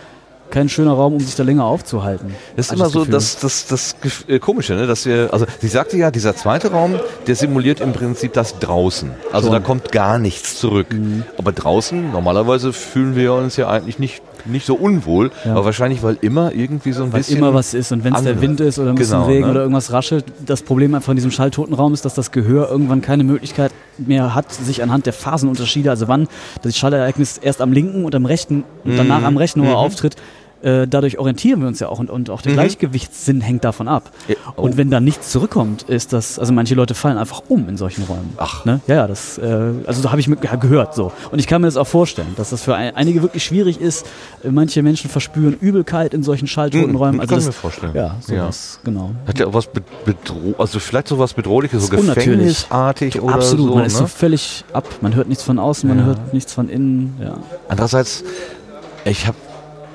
kein schöner Raum, um sich da länger aufzuhalten. Das ist immer ich so das, das, das äh, Komische, ne? dass wir, also sie sagte ja, dieser zweite Raum, der simuliert im Prinzip das draußen. Also Schon. da kommt gar nichts zurück. Aber draußen, normalerweise fühlen wir uns ja eigentlich nicht, nicht so unwohl, Ja. aber wahrscheinlich, weil immer irgendwie so ein Weil bisschen... immer was ist und wenn es der. Wind ist oder ein bisschen Genau, Regen ne? oder irgendwas raschelt, das Problem einfach in diesem schalltoten Raum ist, dass das Gehör irgendwann keine Möglichkeit mehr hat, sich anhand der Phasenunterschiede, also wann das Schallereignis erst am linken und am rechten und danach am rechten Ohr auftritt, äh, dadurch orientieren wir uns ja auch und, und auch der Gleichgewichtssinn hängt davon ab. Ja, oh. Und wenn da nichts zurückkommt, ist das, also manche Leute fallen einfach um in solchen Räumen. Ach. Ne? Ja, ja, das, äh, also da habe ich mit, ja, gehört so. Und ich kann mir das auch vorstellen, dass das für ein, einige wirklich schwierig ist. Äh, Manche Menschen verspüren Übelkeit in solchen schalltoten Mhm, Räumen. kann Also ich das, mir vorstellen. Ja, Ja. sowas, genau. Hat ja auch was be- bedro also vielleicht sowas bedrohliches, so gefängnisartig oder Absolut, so. man ist so ne? völlig ab. Man hört nichts von außen, man Ja. hört nichts von innen. Ja. Andererseits, ich habe,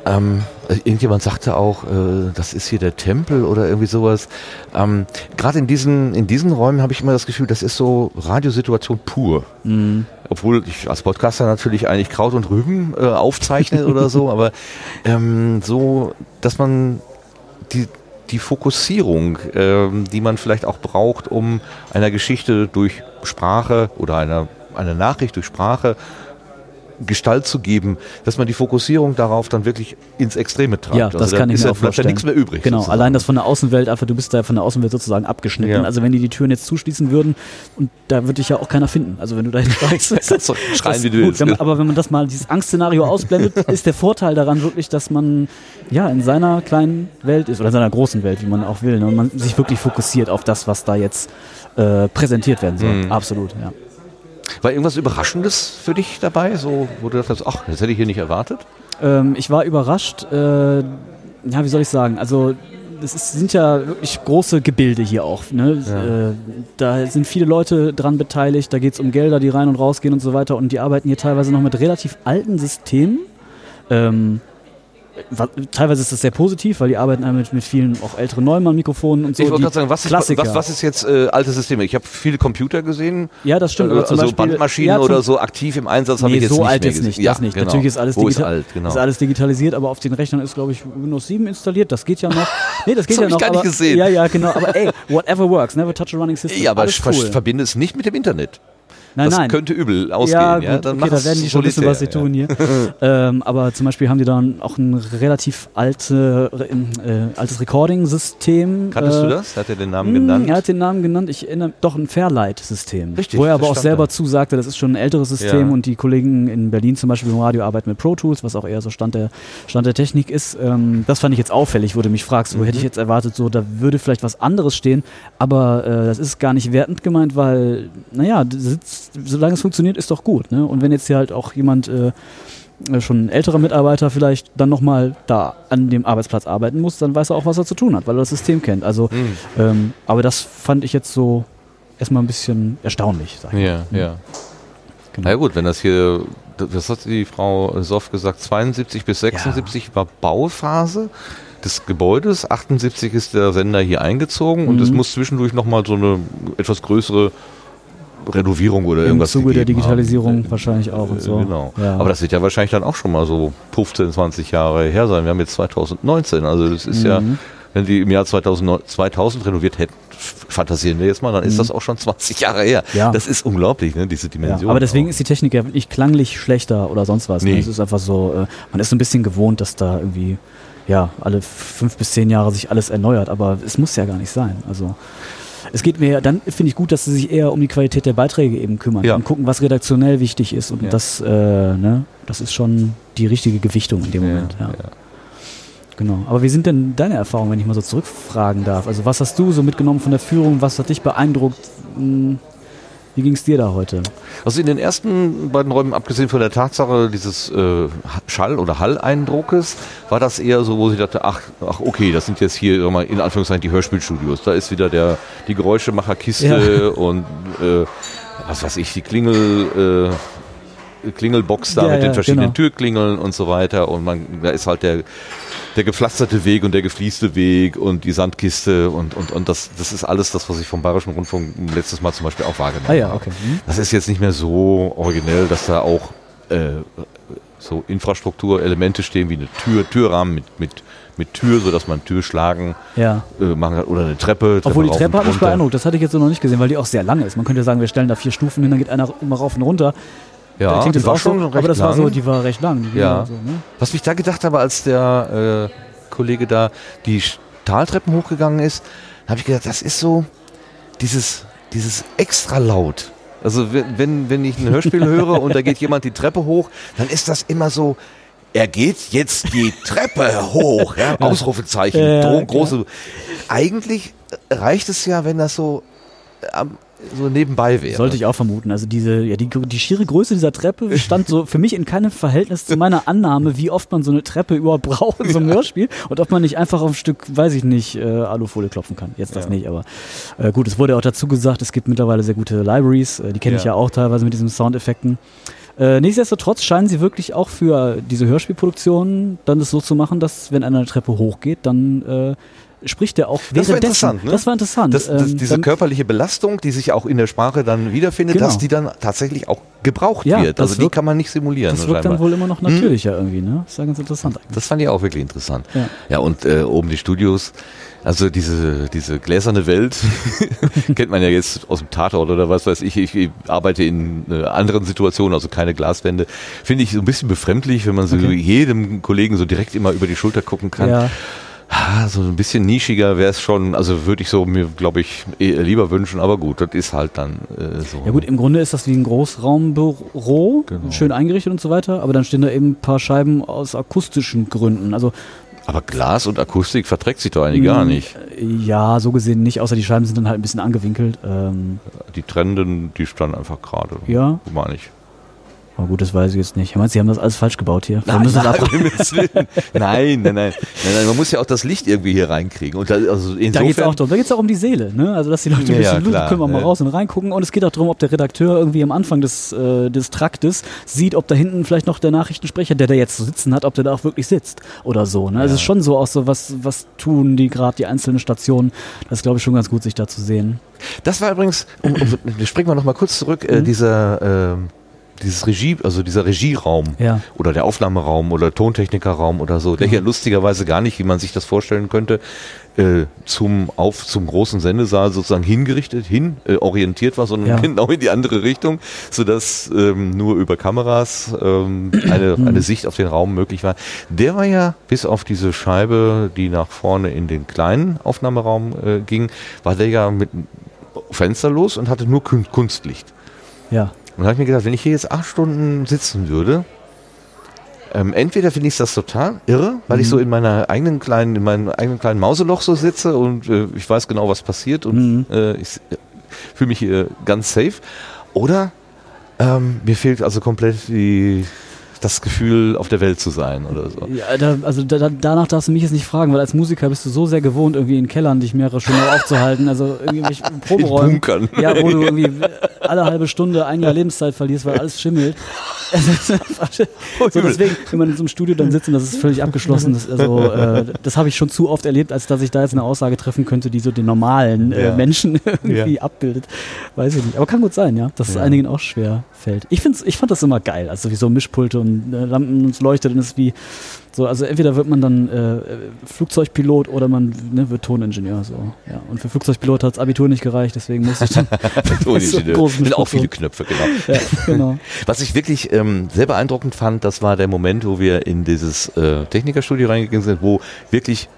ähm, irgendjemand sagte auch, äh, das ist hier der Tempel oder irgendwie sowas. Ähm, Gerade in diesen, in diesen Räumen habe ich immer das Gefühl, das ist so Radiosituation pur. Mhm. Obwohl ich als Podcaster natürlich eigentlich Kraut und Rüben äh, aufzeichne oder so, aber ähm, so, dass man die, die Fokussierung, ähm, die man vielleicht auch braucht, um einer Geschichte durch Sprache oder einer, einer Nachricht durch Sprache Gestalt zu geben, dass man die Fokussierung darauf dann wirklich ins Extreme treibt. Ja, das also kann ich mir ja, auch vorstellen. nichts mehr übrig. Genau, sozusagen. allein das von der Außenwelt, einfach du bist da von der Außenwelt sozusagen abgeschnitten. Ja. Also wenn die die Türen jetzt zuschließen würden und da würde dich ja auch keiner finden. Also wenn du dahin steigst. Kannst du schreien, das wie du gut, willst. wenn man, aber wenn man das mal, dieses Angstszenario ausblendet, ist der Vorteil daran wirklich, dass man ja in seiner kleinen Welt ist oder in seiner großen Welt, wie man auch will. Ne? Und man sich wirklich fokussiert auf das, was da jetzt äh, präsentiert werden soll. Mhm. Absolut, ja. War irgendwas Überraschendes für dich dabei, so, wo du dachtest, ach, das hätte ich hier nicht erwartet? Ähm, ich war überrascht, äh, ja, wie soll ich sagen, also es ist, sind ja wirklich große Gebilde hier auch. Ne? Äh, da sind viele Leute dran beteiligt, da geht es um Gelder, die rein und rausgehen und so weiter und die arbeiten hier teilweise noch mit relativ alten Systemen. Ähm, teilweise ist das sehr positiv, weil die arbeiten mit, mit vielen auch älteren Neumann-Mikrofonen und so. ich wollte gerade sagen, was ist, was, was ist jetzt äh, alte Systeme? Ich habe viele Computer gesehen, ja, das stimmt. äh, also Beispiel- Bandmaschinen ja, oder so aktiv im Einsatz habe Nee, ich jetzt so nicht alt mehr jetzt gesehen. nicht, Ja, das nicht. Genau. Natürlich ist alles, Wo ist alt, genau. ist alles digitalisiert, aber auf den Rechnern ist, glaube ich, Windows 7 installiert. Das geht ja noch. Nee, das geht Das ja hab ich noch. gar nicht gesehen. Ja, ja, genau. Aber ey, whatever works. Never touch a running system. ja, aber cool. ver verbinde es nicht mit dem Internet. Nein, das nein. könnte übel ausgehen. ja, Ja, gut, Dann okay, da werden die schon wissen, was sie solitär, tun hier. ähm, aber zum Beispiel haben die dann auch ein relativ alte, äh, altes Recording-System. Kanntest äh, du das? Hat er den Namen Hm, genannt? Er hat den Namen genannt. Ich erinnere doch ein Fairlight-System. Richtig, Wo er aber auch selber da. zusagte, das ist schon ein älteres System Ja. und die Kollegen in Berlin zum Beispiel im Radio arbeiten mit Pro Tools, was auch eher so Stand der, Stand der Technik ist. Ähm, das fand ich jetzt auffällig, wo du mich fragst, wo Mhm. hätte ich jetzt erwartet, so da würde vielleicht was anderes stehen, aber äh, das ist gar nicht wertend gemeint, weil, naja, das ist- solange es funktioniert, ist doch gut. Ne? Und wenn jetzt hier halt auch jemand äh, äh, schon ein älterer Mitarbeiter vielleicht dann nochmal da an dem Arbeitsplatz arbeiten muss, dann weiß er auch, was er zu tun hat, weil er das System kennt. Also, Hm. ähm, aber das fand ich jetzt so erstmal ein bisschen erstaunlich, sag ich mal. Ja, ja. Genau. Na ja, gut, wenn das hier, das hat die Frau Soff gesagt, 72 bis 76 war Bauphase des Gebäudes, 78 ist der Sender hier eingezogen und Mhm. es muss zwischendurch nochmal so eine etwas größere Renovierung oder Im irgendwas Zuge der Digitalisierung haben. wahrscheinlich auch und so. Äh, Genau. Ja. Aber das wird ja wahrscheinlich dann auch schon mal so 15, 20 Jahre her sein. Wir haben jetzt 2019, also das ist ja, Mhm. wenn die im Jahr 2000, 2000 renoviert hätten, fantasieren wir jetzt mal, dann ist das auch schon 20 Jahre her. Mhm. Ja. Das ist unglaublich, ne, diese Ja, Dimension. aber deswegen auch. ist die Technik ja nicht klanglich schlechter oder sonst was. Nee. Ne? Es ist einfach so, äh, man ist so ein bisschen gewohnt, dass da irgendwie ja alle fünf bis zehn Jahre sich alles erneuert, aber es muss ja gar nicht sein. Also es geht mir, dann finde ich gut, dass sie sich eher um die Qualität der Beiträge eben kümmern Ja. und gucken, was redaktionell wichtig ist. Und Ja. das, äh, ne, das ist schon die richtige Gewichtung in dem Moment. Ja. Genau. Aber wie sind denn deine Erfahrungen, wenn ich mal so zurückfragen darf? Also was hast du so mitgenommen von der Führung? Was hat dich beeindruckt? Hm, Wie ging es dir da heute? Also in den ersten beiden Räumen, abgesehen von der Tatsache dieses äh, Schall- oder Halleindruckes, war das eher so, wo ich dachte, ach, ach okay, das sind jetzt hier mal, in Anführungszeichen die Hörspielstudios. Da ist wieder der, die Geräuschemacherkiste und äh, was weiß ich, die Klingel, äh, Klingelbox da Ja, mit ja, den verschiedenen genau. Türklingeln und so weiter. Und man, da ist halt der, der gepflasterte Weg und der geflieste Weg und die Sandkiste und, und, und das, das ist alles das, was ich vom Bayerischen Rundfunk letztes Mal zum Beispiel auch wahrgenommen Ah ja, habe. okay. Hm. Das ist jetzt nicht mehr so originell, dass da auch äh, so Infrastrukturelemente stehen wie eine Tür, Türrahmen mit, mit, mit Tür, sodass man Türschlagen Ja. äh, machen kann oder eine Treppe. Obwohl die Treppe hat mich beeindruckt, das hatte ich jetzt so noch nicht gesehen, weil die auch sehr lang ist. Man könnte sagen, wir stellen da vier Stufen hin, dann geht einer immer rauf und runter. Da Ja, klingt die war auch so, schon aber recht das war so, lang. die war recht lang. Ja. So, ne? Was ich da gedacht habe, als der äh, Kollege da die Taltreppen hochgegangen ist, habe ich gedacht, das ist so dieses, dieses extra laut. Also wenn, wenn, ich ein Hörspiel höre und da geht jemand die Treppe hoch, dann ist das immer so, er geht jetzt die Treppe hoch. Ja, Ausrufezeichen, Ja, ja, große. Eigentlich reicht es ja, wenn das so, am- so nebenbei wäre. Sollte ich auch vermuten. Also diese, ja, die, die schiere Größe dieser Treppe stand so für mich in keinem Verhältnis zu meiner Annahme, wie oft man so eine Treppe überhaupt braucht in so einem Hörspiel und ob man nicht einfach auf ein Stück, weiß ich nicht, äh, Alufolie klopfen kann. Jetzt das Ja. nicht, aber äh, gut, es wurde auch dazu gesagt, es gibt mittlerweile sehr gute Libraries, äh, die kenne ich Ja. ja auch teilweise mit diesen Soundeffekten. Äh, nichtsdestotrotz scheinen sie wirklich auch für diese Hörspielproduktionen dann das so zu machen, dass wenn einer eine Treppe hochgeht, dann äh, spricht er auch Das war währenddessen. interessant, ne? Das war interessant. Das, das, Ähm, diese dann- körperliche Belastung, die sich auch in der Sprache dann wiederfindet, Genau. dass die dann tatsächlich auch gebraucht Ja, wird. das Also die wirkt- kann man nicht simulieren. Das wirkt dann wohl immer noch natürlicher irgendwie, ne? Das ist ja ganz interessant eigentlich. das fand ich auch wirklich interessant. Ja. Ja, und äh, oben die Studios, also diese, diese gläserne Welt, kennt man ja jetzt aus dem Tatort oder was weiß ich. Ich, arbeite in äh, anderen Situationen, also keine Glaswände. Finde ich so ein bisschen befremdlich, wenn man so Okay. jedem Kollegen so direkt immer über die Schulter gucken kann. Ja, so ein bisschen nischiger wäre es schon, also würde ich so mir, glaube ich, eh lieber wünschen, aber gut, das ist halt dann äh, so. ja gut, im Grunde ist das wie ein Großraumbüro, Genau. schön eingerichtet und so weiter, aber dann stehen da eben ein paar Scheiben aus akustischen Gründen. Also Aber Glas und Akustik verträgt sich doch eigentlich gar mh, nicht. Ja, so gesehen nicht, außer die Scheiben sind dann halt ein bisschen angewinkelt. Ähm, Die Trennenden, die standen einfach gerade. ja, Meine ich. Aber gut, das weiß ich jetzt nicht. Ich meine, sie haben das alles falsch gebaut hier. Wir Nein, nein, nein, nein, nein. Man muss ja auch das Licht irgendwie hier reinkriegen. Und da, also Da geht es auch darum. Da geht es auch um die Seele, ne? Also dass die Leute ein Ja, bisschen, klar, können wir mal ja. raus und reingucken. Und es geht auch darum, ob der Redakteur irgendwie am Anfang des, äh, des Traktes sieht, ob da hinten vielleicht noch der Nachrichtensprecher, der da jetzt so sitzen hat, ob der da auch wirklich sitzt oder so. Ne? Also es ist schon so auch so, was, was tun die gerade die einzelnen Stationen. Das ist, glaube ich, schon ganz gut, sich da zu sehen. das war übrigens, um, um, wir springen mal noch mal kurz zurück, Mhm. äh, dieser, ähm, dieses Regie, also dieser Regieraum Ja. oder der Aufnahmeraum oder Tontechnikerraum oder so, der ja lustigerweise gar nicht, wie man sich das vorstellen könnte, äh, zum, auf, zum großen Sendesaal sozusagen hingerichtet, hin äh, orientiert war, sondern Ja. genau in die andere Richtung, sodass ähm, nur über Kameras ähm, eine, Mhm. eine Sicht auf den Raum möglich war. Der war ja bis auf diese Scheibe, die nach vorne in den kleinen Aufnahmeraum äh, ging, war der ja mit fensterlos und hatte nur Kun- Kunstlicht. Ja. Und da habe ich mir gedacht, wenn ich hier jetzt acht Stunden sitzen würde, ähm, entweder finde ich das total irre, weil ich so in meiner eigenen kleinen, in meinem eigenen kleinen Mauseloch so sitze und äh, ich weiß genau, was passiert und Mhm. äh, ich äh, fühle mich hier ganz safe. Oder ähm, mir fehlt also komplett die, das Gefühl, auf der Welt zu sein oder so. Ja, da, also da, da, danach darfst du mich jetzt nicht fragen, weil als Musiker bist du so sehr gewohnt, irgendwie in Kellern dich mehrere Stunden aufzuhalten, also irgendwie Proberäumen. Bunkern. Ja, wo du irgendwie alle halbe Stunde ein Jahr Lebenszeit verlierst, weil alles schimmelt. Ist einfach- so deswegen, wenn man in so einem Studio dann sitzt und das ist völlig abgeschlossen, das, also, äh, das habe ich schon zu oft erlebt, als dass ich da jetzt eine Aussage treffen könnte, die so den normalen äh, Ja. Menschen irgendwie Ja. abbildet. Weiß ich nicht. Aber kann gut sein, ja, dass es Ja. einigen auch schwer fällt. Ich, find's, ich fand das immer geil, also wie so Mischpulte und äh, Lampen und es leuchtet und es ist wie so, also entweder wird man dann äh, Flugzeugpilot oder man ne, wird Toningenieur. So. Ja. Und für Flugzeugpilot hat das Abitur nicht gereicht, deswegen musste ich dann so einen großen sind auch viele. Knöpfe, genau. Ja, genau. Was ich wirklich ähm, sehr beeindruckend fand, das war der Moment, wo wir in dieses äh, Technikerstudio reingegangen sind, wo wirklich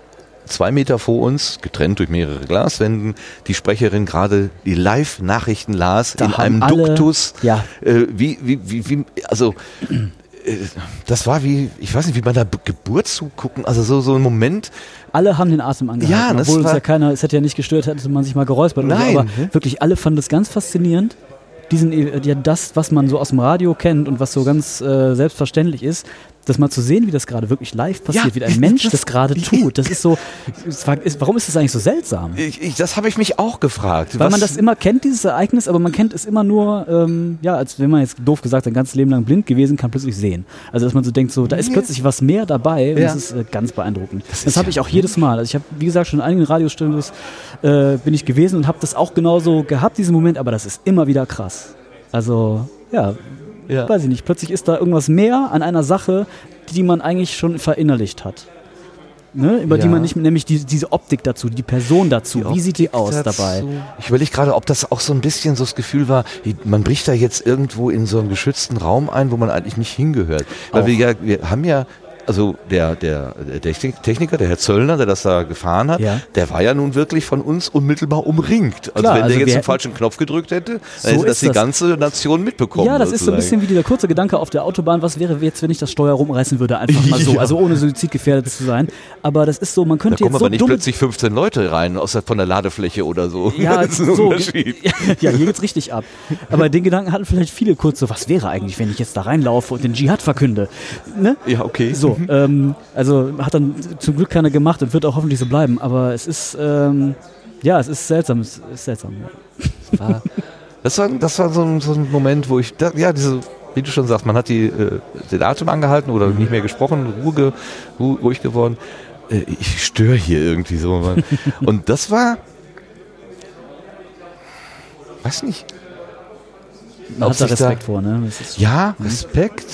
zwei Meter vor uns, getrennt durch mehrere Glaswänden, die Sprecherin gerade die Live-Nachrichten las Da in einem alle- Duktus. Ja. Äh, wie, wie, wie, wie, also äh, das war wie, ich weiß nicht, wie man da B- Geburt zugucken, also so, so ein Moment, Alle haben den Atem angehalten, Ja, obwohl uns ja keiner, es hätte ja nicht gestört, hätte man sich mal geräuspert. oder so, Nein. aber wirklich, alle fanden das ganz faszinierend. Diesen, äh, ja, das, was man so aus dem Radio kennt und was so ganz äh, selbstverständlich ist, das mal zu sehen, wie das gerade wirklich live passiert, Ja, wie ein Mensch das- das gerade tut, das ist so, warum ist das eigentlich so seltsam? Ich, ich, das habe ich mich auch gefragt. Weil Was- man das immer kennt, dieses Ereignis, aber man kennt es immer nur, ähm, ja, als wenn man jetzt doof gesagt sein ganzes Leben lang blind gewesen, kann plötzlich sehen. Also dass man so denkt, so, da ist plötzlich was mehr dabei und Ja. das ist äh, ganz beeindruckend. Das, ist habe ich auch jedes Mal. Also ich habe, wie gesagt, schon in einigen Radiostudios äh, bin ich gewesen und habe das auch genauso gehabt, diesen Moment, aber das ist immer wieder krass. Also, ja, Ja. weiß ich nicht, plötzlich ist da irgendwas mehr an einer Sache, die man eigentlich schon verinnerlicht hat. Ne? Über die Ja. man nicht, nämlich die, diese Optik dazu, die Person dazu, wie sieht die aus dazu. dabei? Ich überlege gerade, ob das auch so ein bisschen so das Gefühl war, man bricht da jetzt irgendwo in so einen geschützten Raum ein, wo man eigentlich nicht hingehört. Weil wir ja, wir haben ja, also der, der, der Technik- Techniker, der Herr Zöllner, der das da gefahren hat, Ja. der war ja nun wirklich von uns unmittelbar umringt. Also Klar, wenn also der wir jetzt den falschen Knopf gedrückt hätte, So hätte das die das. ganze Nation mitbekommen. Ja, das ist so ein sozusagen. bisschen wie dieser kurze Gedanke auf der Autobahn, was wäre jetzt, wenn ich das Steuer rumreißen würde, einfach mal so, Ja. also ohne suizidgefährdet zu sein. Aber das ist so, man Da könnte kommen jetzt aber so nicht dumm... plötzlich 15 Leute rein, außer von der Ladefläche oder so. ja, das ist ein so, Unterschied. ja, hier geht's richtig ab. Aber den Gedanken hatten vielleicht viele kurz so, was wäre eigentlich, wenn ich jetzt da reinlaufe und den Dschihad verkünde? Ne? Ja, okay. So, ähm, also hat dann zum Glück keiner gemacht und wird auch hoffentlich so bleiben. Aber es ist, ähm, ja, es ist seltsam, es ist seltsam. Ja. das war, das war so, ein, so ein Moment, wo ich, da, ja, diese, wie du schon sagst, man hat die, äh, den Atem angehalten oder nicht mehr gesprochen, Ruhe, ge- ru- ruhig geworden. Äh, ich störe hier irgendwie so. Und das war, weiß nicht, Man hat da sich da- Respekt vor, ne? Ja, Respekt.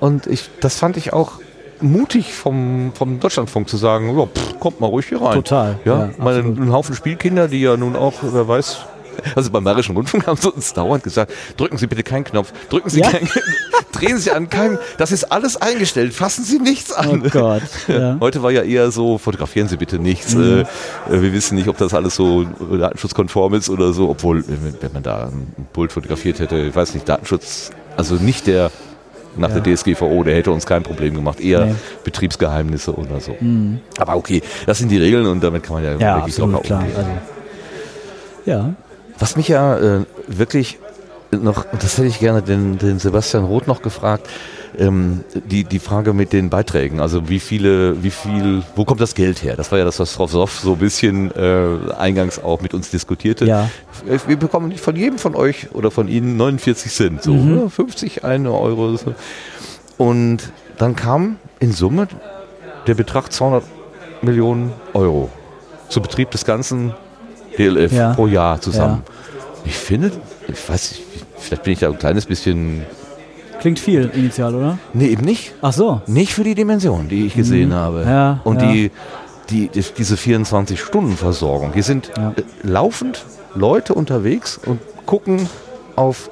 Und ich, das fand ich auch mutig vom, vom Deutschlandfunk zu sagen, ja, pff, kommt mal ruhig hier rein. Total, Ja, ja, absolut. einen Haufen Spielkinder, die ja nun auch, wer weiß, also beim Bayerischen Rundfunk haben sie uns dauernd gesagt, drücken Sie bitte keinen Knopf, drücken Sie Ja? keinen, drehen Sie an keinen, das ist alles eingestellt, fassen Sie nichts Oh an. Gott. Ja. Heute war ja eher so, fotografieren Sie bitte nichts. Mhm. Äh, wir wissen nicht, ob das alles so datenschutzkonform ist oder so, obwohl, wenn wenn man da ein Pult fotografiert hätte, ich weiß nicht, Datenschutz, also nicht der nach Ja. der DSGVO, der hätte uns kein Problem gemacht, eher Nee. Mhm. Betriebsgeheimnisse oder so. Aber okay, das sind die Regeln und damit kann man ja, Ja, wirklich absolut, locker klar. umgehen. Also, ja. Was mich ja äh, wirklich noch, und das hätte ich gerne den, den Sebastian Roth noch gefragt, ähm, die, die Frage mit den Beiträgen, also wie viele, wie viel, wo kommt das Geld her? Das war ja das, was Frau Soff so ein bisschen äh, eingangs auch mit uns diskutierte. Ja. Wir bekommen von jedem von euch oder von Ihnen 49 Cent, so Mhm. ne? 50, 1 Euro. So. Und dann kam in Summe der Betrag 200 Millionen Euro zum Betrieb des ganzen DLF Ja. pro Jahr zusammen. Ich finde, ich weiß nicht, vielleicht bin ich da ein kleines bisschen. Klingt viel initial, oder? Nee, eben nicht. Ach so. Nicht für die Dimension, die ich gesehen habe. Mhm. Ja, Und ja. die, die, die, diese 24-Stunden-Versorgung. Hier sind Ja. äh, laufend Leute unterwegs und gucken auf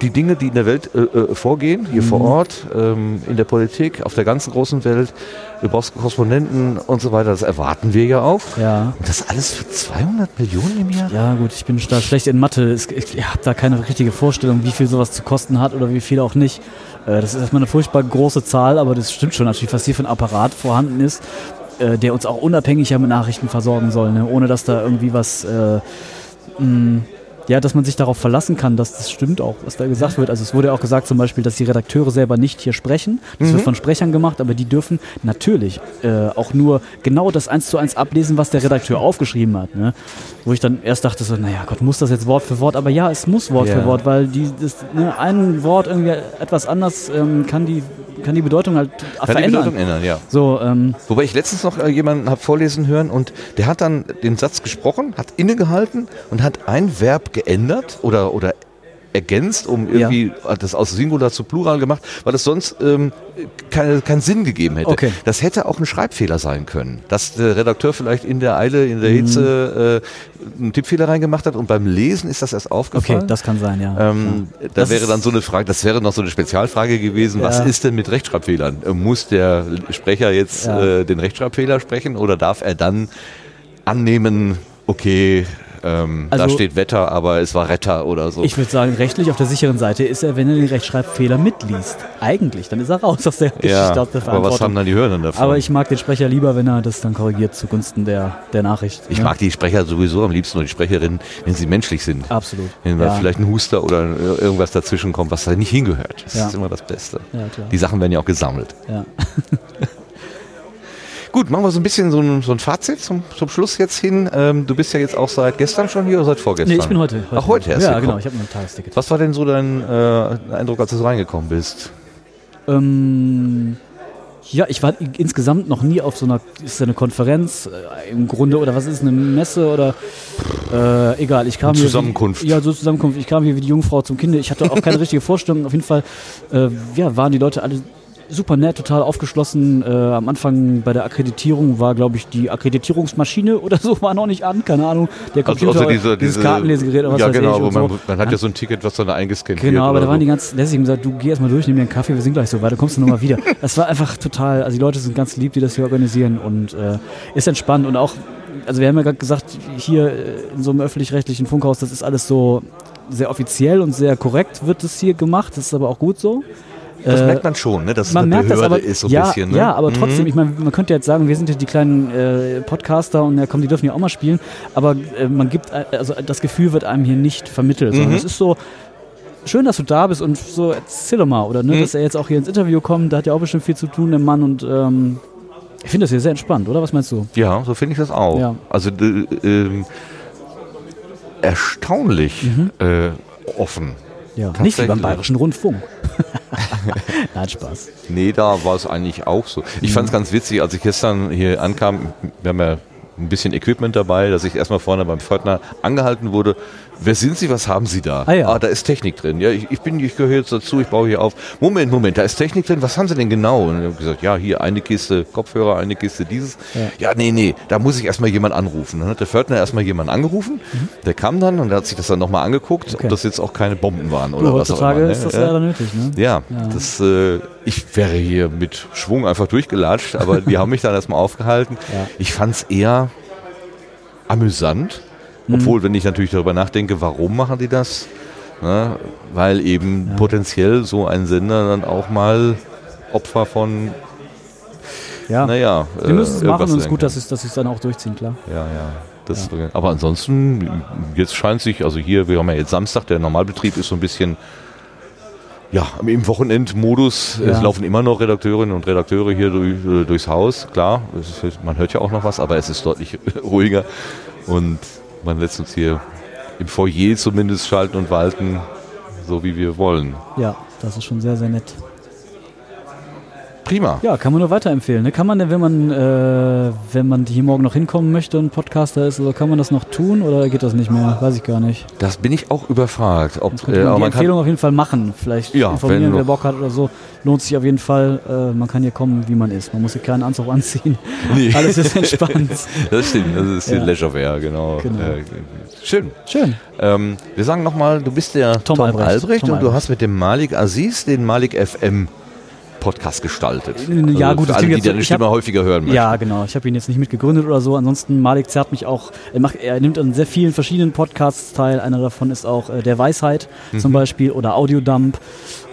die Dinge, die in der Welt äh, äh, vorgehen, hier Mhm. vor Ort, ähm, in der Politik, auf der ganzen großen Welt. Du brauchst Korrespondenten und so weiter. Das erwarten wir ja auch. Ja. Und das alles für 200 Millionen im Jahr? Ja, gut, ich bin da schlecht in Mathe. Ich, habe da keine richtige Vorstellung, wie viel sowas zu kosten hat oder wie viel auch nicht. Äh, Das ist erstmal eine furchtbar große Zahl, aber das stimmt schon natürlich, was hier für ein Apparat vorhanden ist, äh, der uns auch unabhängig ja mit Nachrichten versorgen soll, ne? ohne dass da irgendwie was. Äh, mh, ja, dass man sich darauf verlassen kann, dass das stimmt auch, was da gesagt wird. Also es wurde ja auch gesagt zum Beispiel, dass die Redakteure selber nicht hier sprechen. Das wird von Sprechern gemacht, aber die dürfen natürlich äh, auch nur genau das eins zu eins ablesen, was der Redakteur aufgeschrieben hat. Ne? Wo ich dann erst dachte so, naja Gott, muss das jetzt Wort für Wort? Aber ja, es muss Wort Ja. für Wort, weil die, das, ne, ein Wort irgendwie etwas anders ähm, kann, die, kann die Bedeutung halt Kann die verändern. Bedeutung ändern, ja. So, ähm, Wobei ich letztens noch äh, jemanden habe vorlesen hören und der hat dann den Satz gesprochen, hat innegehalten und hat ein Verb geändert oder, oder ergänzt, um irgendwie hat das aus Singular zu Plural gemacht, weil es sonst ähm, keine, keinen Sinn gegeben hätte. Okay. Das hätte auch ein Schreibfehler sein können, dass der Redakteur vielleicht in der Eile, in Mhm. der Hitze äh, einen Tippfehler reingemacht hat und beim Lesen ist das erst aufgefallen. okay, das kann sein, ja. Ähm, ja. Da Das wäre dann so eine Frage, das wäre noch so eine Spezialfrage gewesen, was Ja. ist denn mit Rechtschreibfehlern? Äh, Muss der Sprecher jetzt Ja. äh, den Rechtschreibfehler sprechen oder darf er dann annehmen, okay, ähm, da Also- steht Wetter, aber es war Retter oder so. Ich würde sagen, rechtlich auf der sicheren Seite ist er, wenn er den Rechtschreibfehler mitliest. Eigentlich, dann ist er raus aus der Geschichte, ja, aus der aber was haben dann die Hörenden davon? Aber ich mag den Sprecher lieber, wenn er das dann korrigiert zugunsten der, der Nachricht. Ich ne? mag die Sprecher sowieso am liebsten und die Sprecherinnen, wenn sie menschlich sind. Absolut. Wenn da ja. vielleicht ein Huster oder irgendwas dazwischen kommt, was da nicht hingehört. Das Ja. ist immer das Beste. Die Sachen werden ja auch gesammelt. Ja. Gut, machen wir so ein bisschen so ein, so ein Fazit zum, zum Schluss jetzt hin. Ähm, du bist ja jetzt auch seit gestern schon hier oder seit vorgestern? Nee, ich bin heute. Ach, heute erst Ja, gekommen. genau, ich habe ein Tagesticket. Was war denn so dein äh, Eindruck, als du reingekommen bist? Ähm, ja, ich war insgesamt noch nie auf so einer, ist eine Konferenz äh, im Grunde oder was ist eine Messe oder äh, egal. Ich kam hier Zusammenkunft. Wie, ja, so Zusammenkunft. Ich kam hier wie die Jungfrau zum Kinder. Ich hatte auch keine richtige Vorstellung. Auf jeden Fall, äh, ja, waren die Leute alle super nett, total aufgeschlossen. Äh, am Anfang bei der Akkreditierung war, glaube ich, die Akkreditierungsmaschine oder so war noch nicht an. Keine Ahnung. Der Computer, dieses Kartenlesegerät oder was Ja, weiß genau, ich. man, so. man hat ja so ein Ticket, was dann eingescannt wird. Genau, aber da waren so. die ganz lässig und gesagt, du geh erst mal durch, nimm dir einen Kaffee, wir sind gleich so weit, dann kommst du nochmal wieder. Das war einfach total, also die Leute sind ganz lieb, die das hier organisieren und äh, ist entspannt und auch, also wir haben ja gerade gesagt, hier äh, in so einem öffentlich-rechtlichen Funkhaus, das ist alles so sehr offiziell und sehr korrekt wird das hier gemacht, das ist aber auch gut so. Das Äh, merkt man schon, ne? dass es man eine merkt das Behörde aber, ist, so ein ja, bisschen. Ne? ja, aber trotzdem, Mhm. ich meine, man könnte jetzt sagen, wir sind ja die kleinen äh, Podcaster und ja, komm, die dürfen ja auch mal spielen, aber äh, man gibt, äh, also das Gefühl wird einem hier nicht vermittelt, sondern Mhm. es ist so, schön, dass du da bist und so, erzähl doch mal, oder ne, Mhm. dass er jetzt auch hier ins Interview kommt, da hat ja auch bestimmt viel zu tun, der Mann und ähm, ich finde das hier sehr entspannt, oder? Was meinst du? Ja, so finde ich das auch. Ja. Also ähm, erstaunlich Mhm. äh, offen. Ja, nicht wie beim. Bayerischen Rundfunk. Nein, Spaß. Nee, da war es eigentlich auch so. Ich Mhm. fand es ganz witzig, als ich gestern hier ankam, wir haben ja ein bisschen Equipment dabei, dass ich erstmal vorne beim Pförtner angehalten wurde. Wer sind Sie, was haben Sie da? Ah, ja. da ist Technik drin. Ja, ich, ich bin, ich gehöre jetzt dazu, ich baue hier auf. Moment, Moment, da ist Technik drin, was haben Sie denn genau? Und ich habe gesagt, ja, hier eine Kiste Kopfhörer, eine Kiste dieses. Ja. Ja, nee, nee, da muss ich erstmal jemand anrufen. Dann hat der Pförtner erstmal jemanden angerufen, der kam dann und der hat sich das dann nochmal angeguckt, Mhm. Okay. ob das jetzt auch keine Bomben waren oder was auch immer. ist das ne? leider nötig, ne? Ja, Ja. Das, äh, ich wäre hier mit Schwung einfach durchgelatscht, aber die haben mich dann erstmal aufgehalten. Ja. Ich fand es eher amüsant, Mhm. Obwohl, wenn ich natürlich darüber nachdenke, warum machen die das? Ne? Weil eben Ja. potenziell so ein Sender dann auch mal Opfer von, Ja. naja, Die müssen es äh, machen und es ist gut, dass sie es dass sie's dann auch durchziehen, klar. Ja, ja. Das, Aber ansonsten, jetzt scheint sich, also hier, wir haben ja jetzt Samstag, der Normalbetrieb ist so ein bisschen, ja, im Wochenendmodus. Ja. Es laufen immer noch Redakteurinnen und Redakteure hier durch, äh, durchs Haus. Klar, es ist, man hört ja auch noch was, aber es ist deutlich ruhiger. Und man lässt uns hier im Foyer zumindest schalten und walten, so wie wir wollen. Ja, das ist schon sehr, sehr nett. Prima. Ja, kann man nur weiterempfehlen. Ne? Kann man denn, wenn man, äh, wenn man hier morgen noch hinkommen möchte und Podcaster ist, oder kann man das noch tun oder geht das nicht mehr? Weiß ich gar nicht. Das bin ich auch überfragt. Ob, Das könnte äh, man aber die man Empfehlung auf jeden Fall machen. Vielleicht Ja, informieren, wenn wer Bock hat oder so. Lohnt sich auf jeden Fall. Äh, man kann hier kommen, wie man ist. Man muss hier keinen Anzug anziehen. Nee. Alles ist entspannt. das stimmt, das ist Ja. die Leisurewear, genau. Genau. Äh, schön. Schön. Ähm, wir sagen nochmal, du bist der Tom Tom, Albrecht. Albrecht, Tom und du Albrecht. hast mit dem Malik Aziz den Malik FM Podcast gestaltet. Ja, gut, für alle, die deine Stimme hab- häufiger hören möchten. Ja, genau. Ich habe ihn jetzt nicht mitgegründet oder so. Ansonsten, Malik zerrt mich auch. Er, macht, er nimmt an sehr vielen verschiedenen Podcasts teil. Einer davon ist auch äh, Der Weisheit Mhm. zum Beispiel oder Audiodump.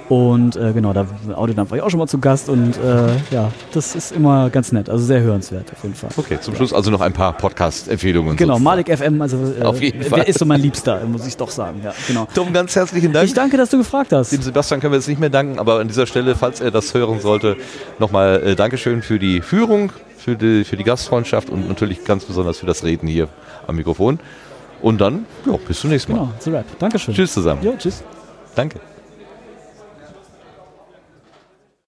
Und äh, genau, da Audiodump war ich auch schon mal zu Gast und äh, ja, das ist immer ganz nett. Also sehr hörenswert auf jeden Fall. Okay, zum Schluss also noch ein paar Podcast-Empfehlungen. Genau. Malik FM, also äh, Auf jeden Fall. ist so mein Liebster, muss ich doch sagen. Ja, genau. Tom, ganz herzlichen Dank. Ich danke, dass du gefragt hast. Dem Sebastian können wir jetzt nicht mehr danken, aber an dieser Stelle, falls er das hören sollte, nochmal äh, Dankeschön für die Führung, für die, für die Gastfreundschaft und natürlich ganz besonders für das Reden hier am Mikrofon. Und dann, ja, bis zum nächsten Mal. Genau, The Rap. Dankeschön. Tschüss zusammen. Jo, tschüss. Danke.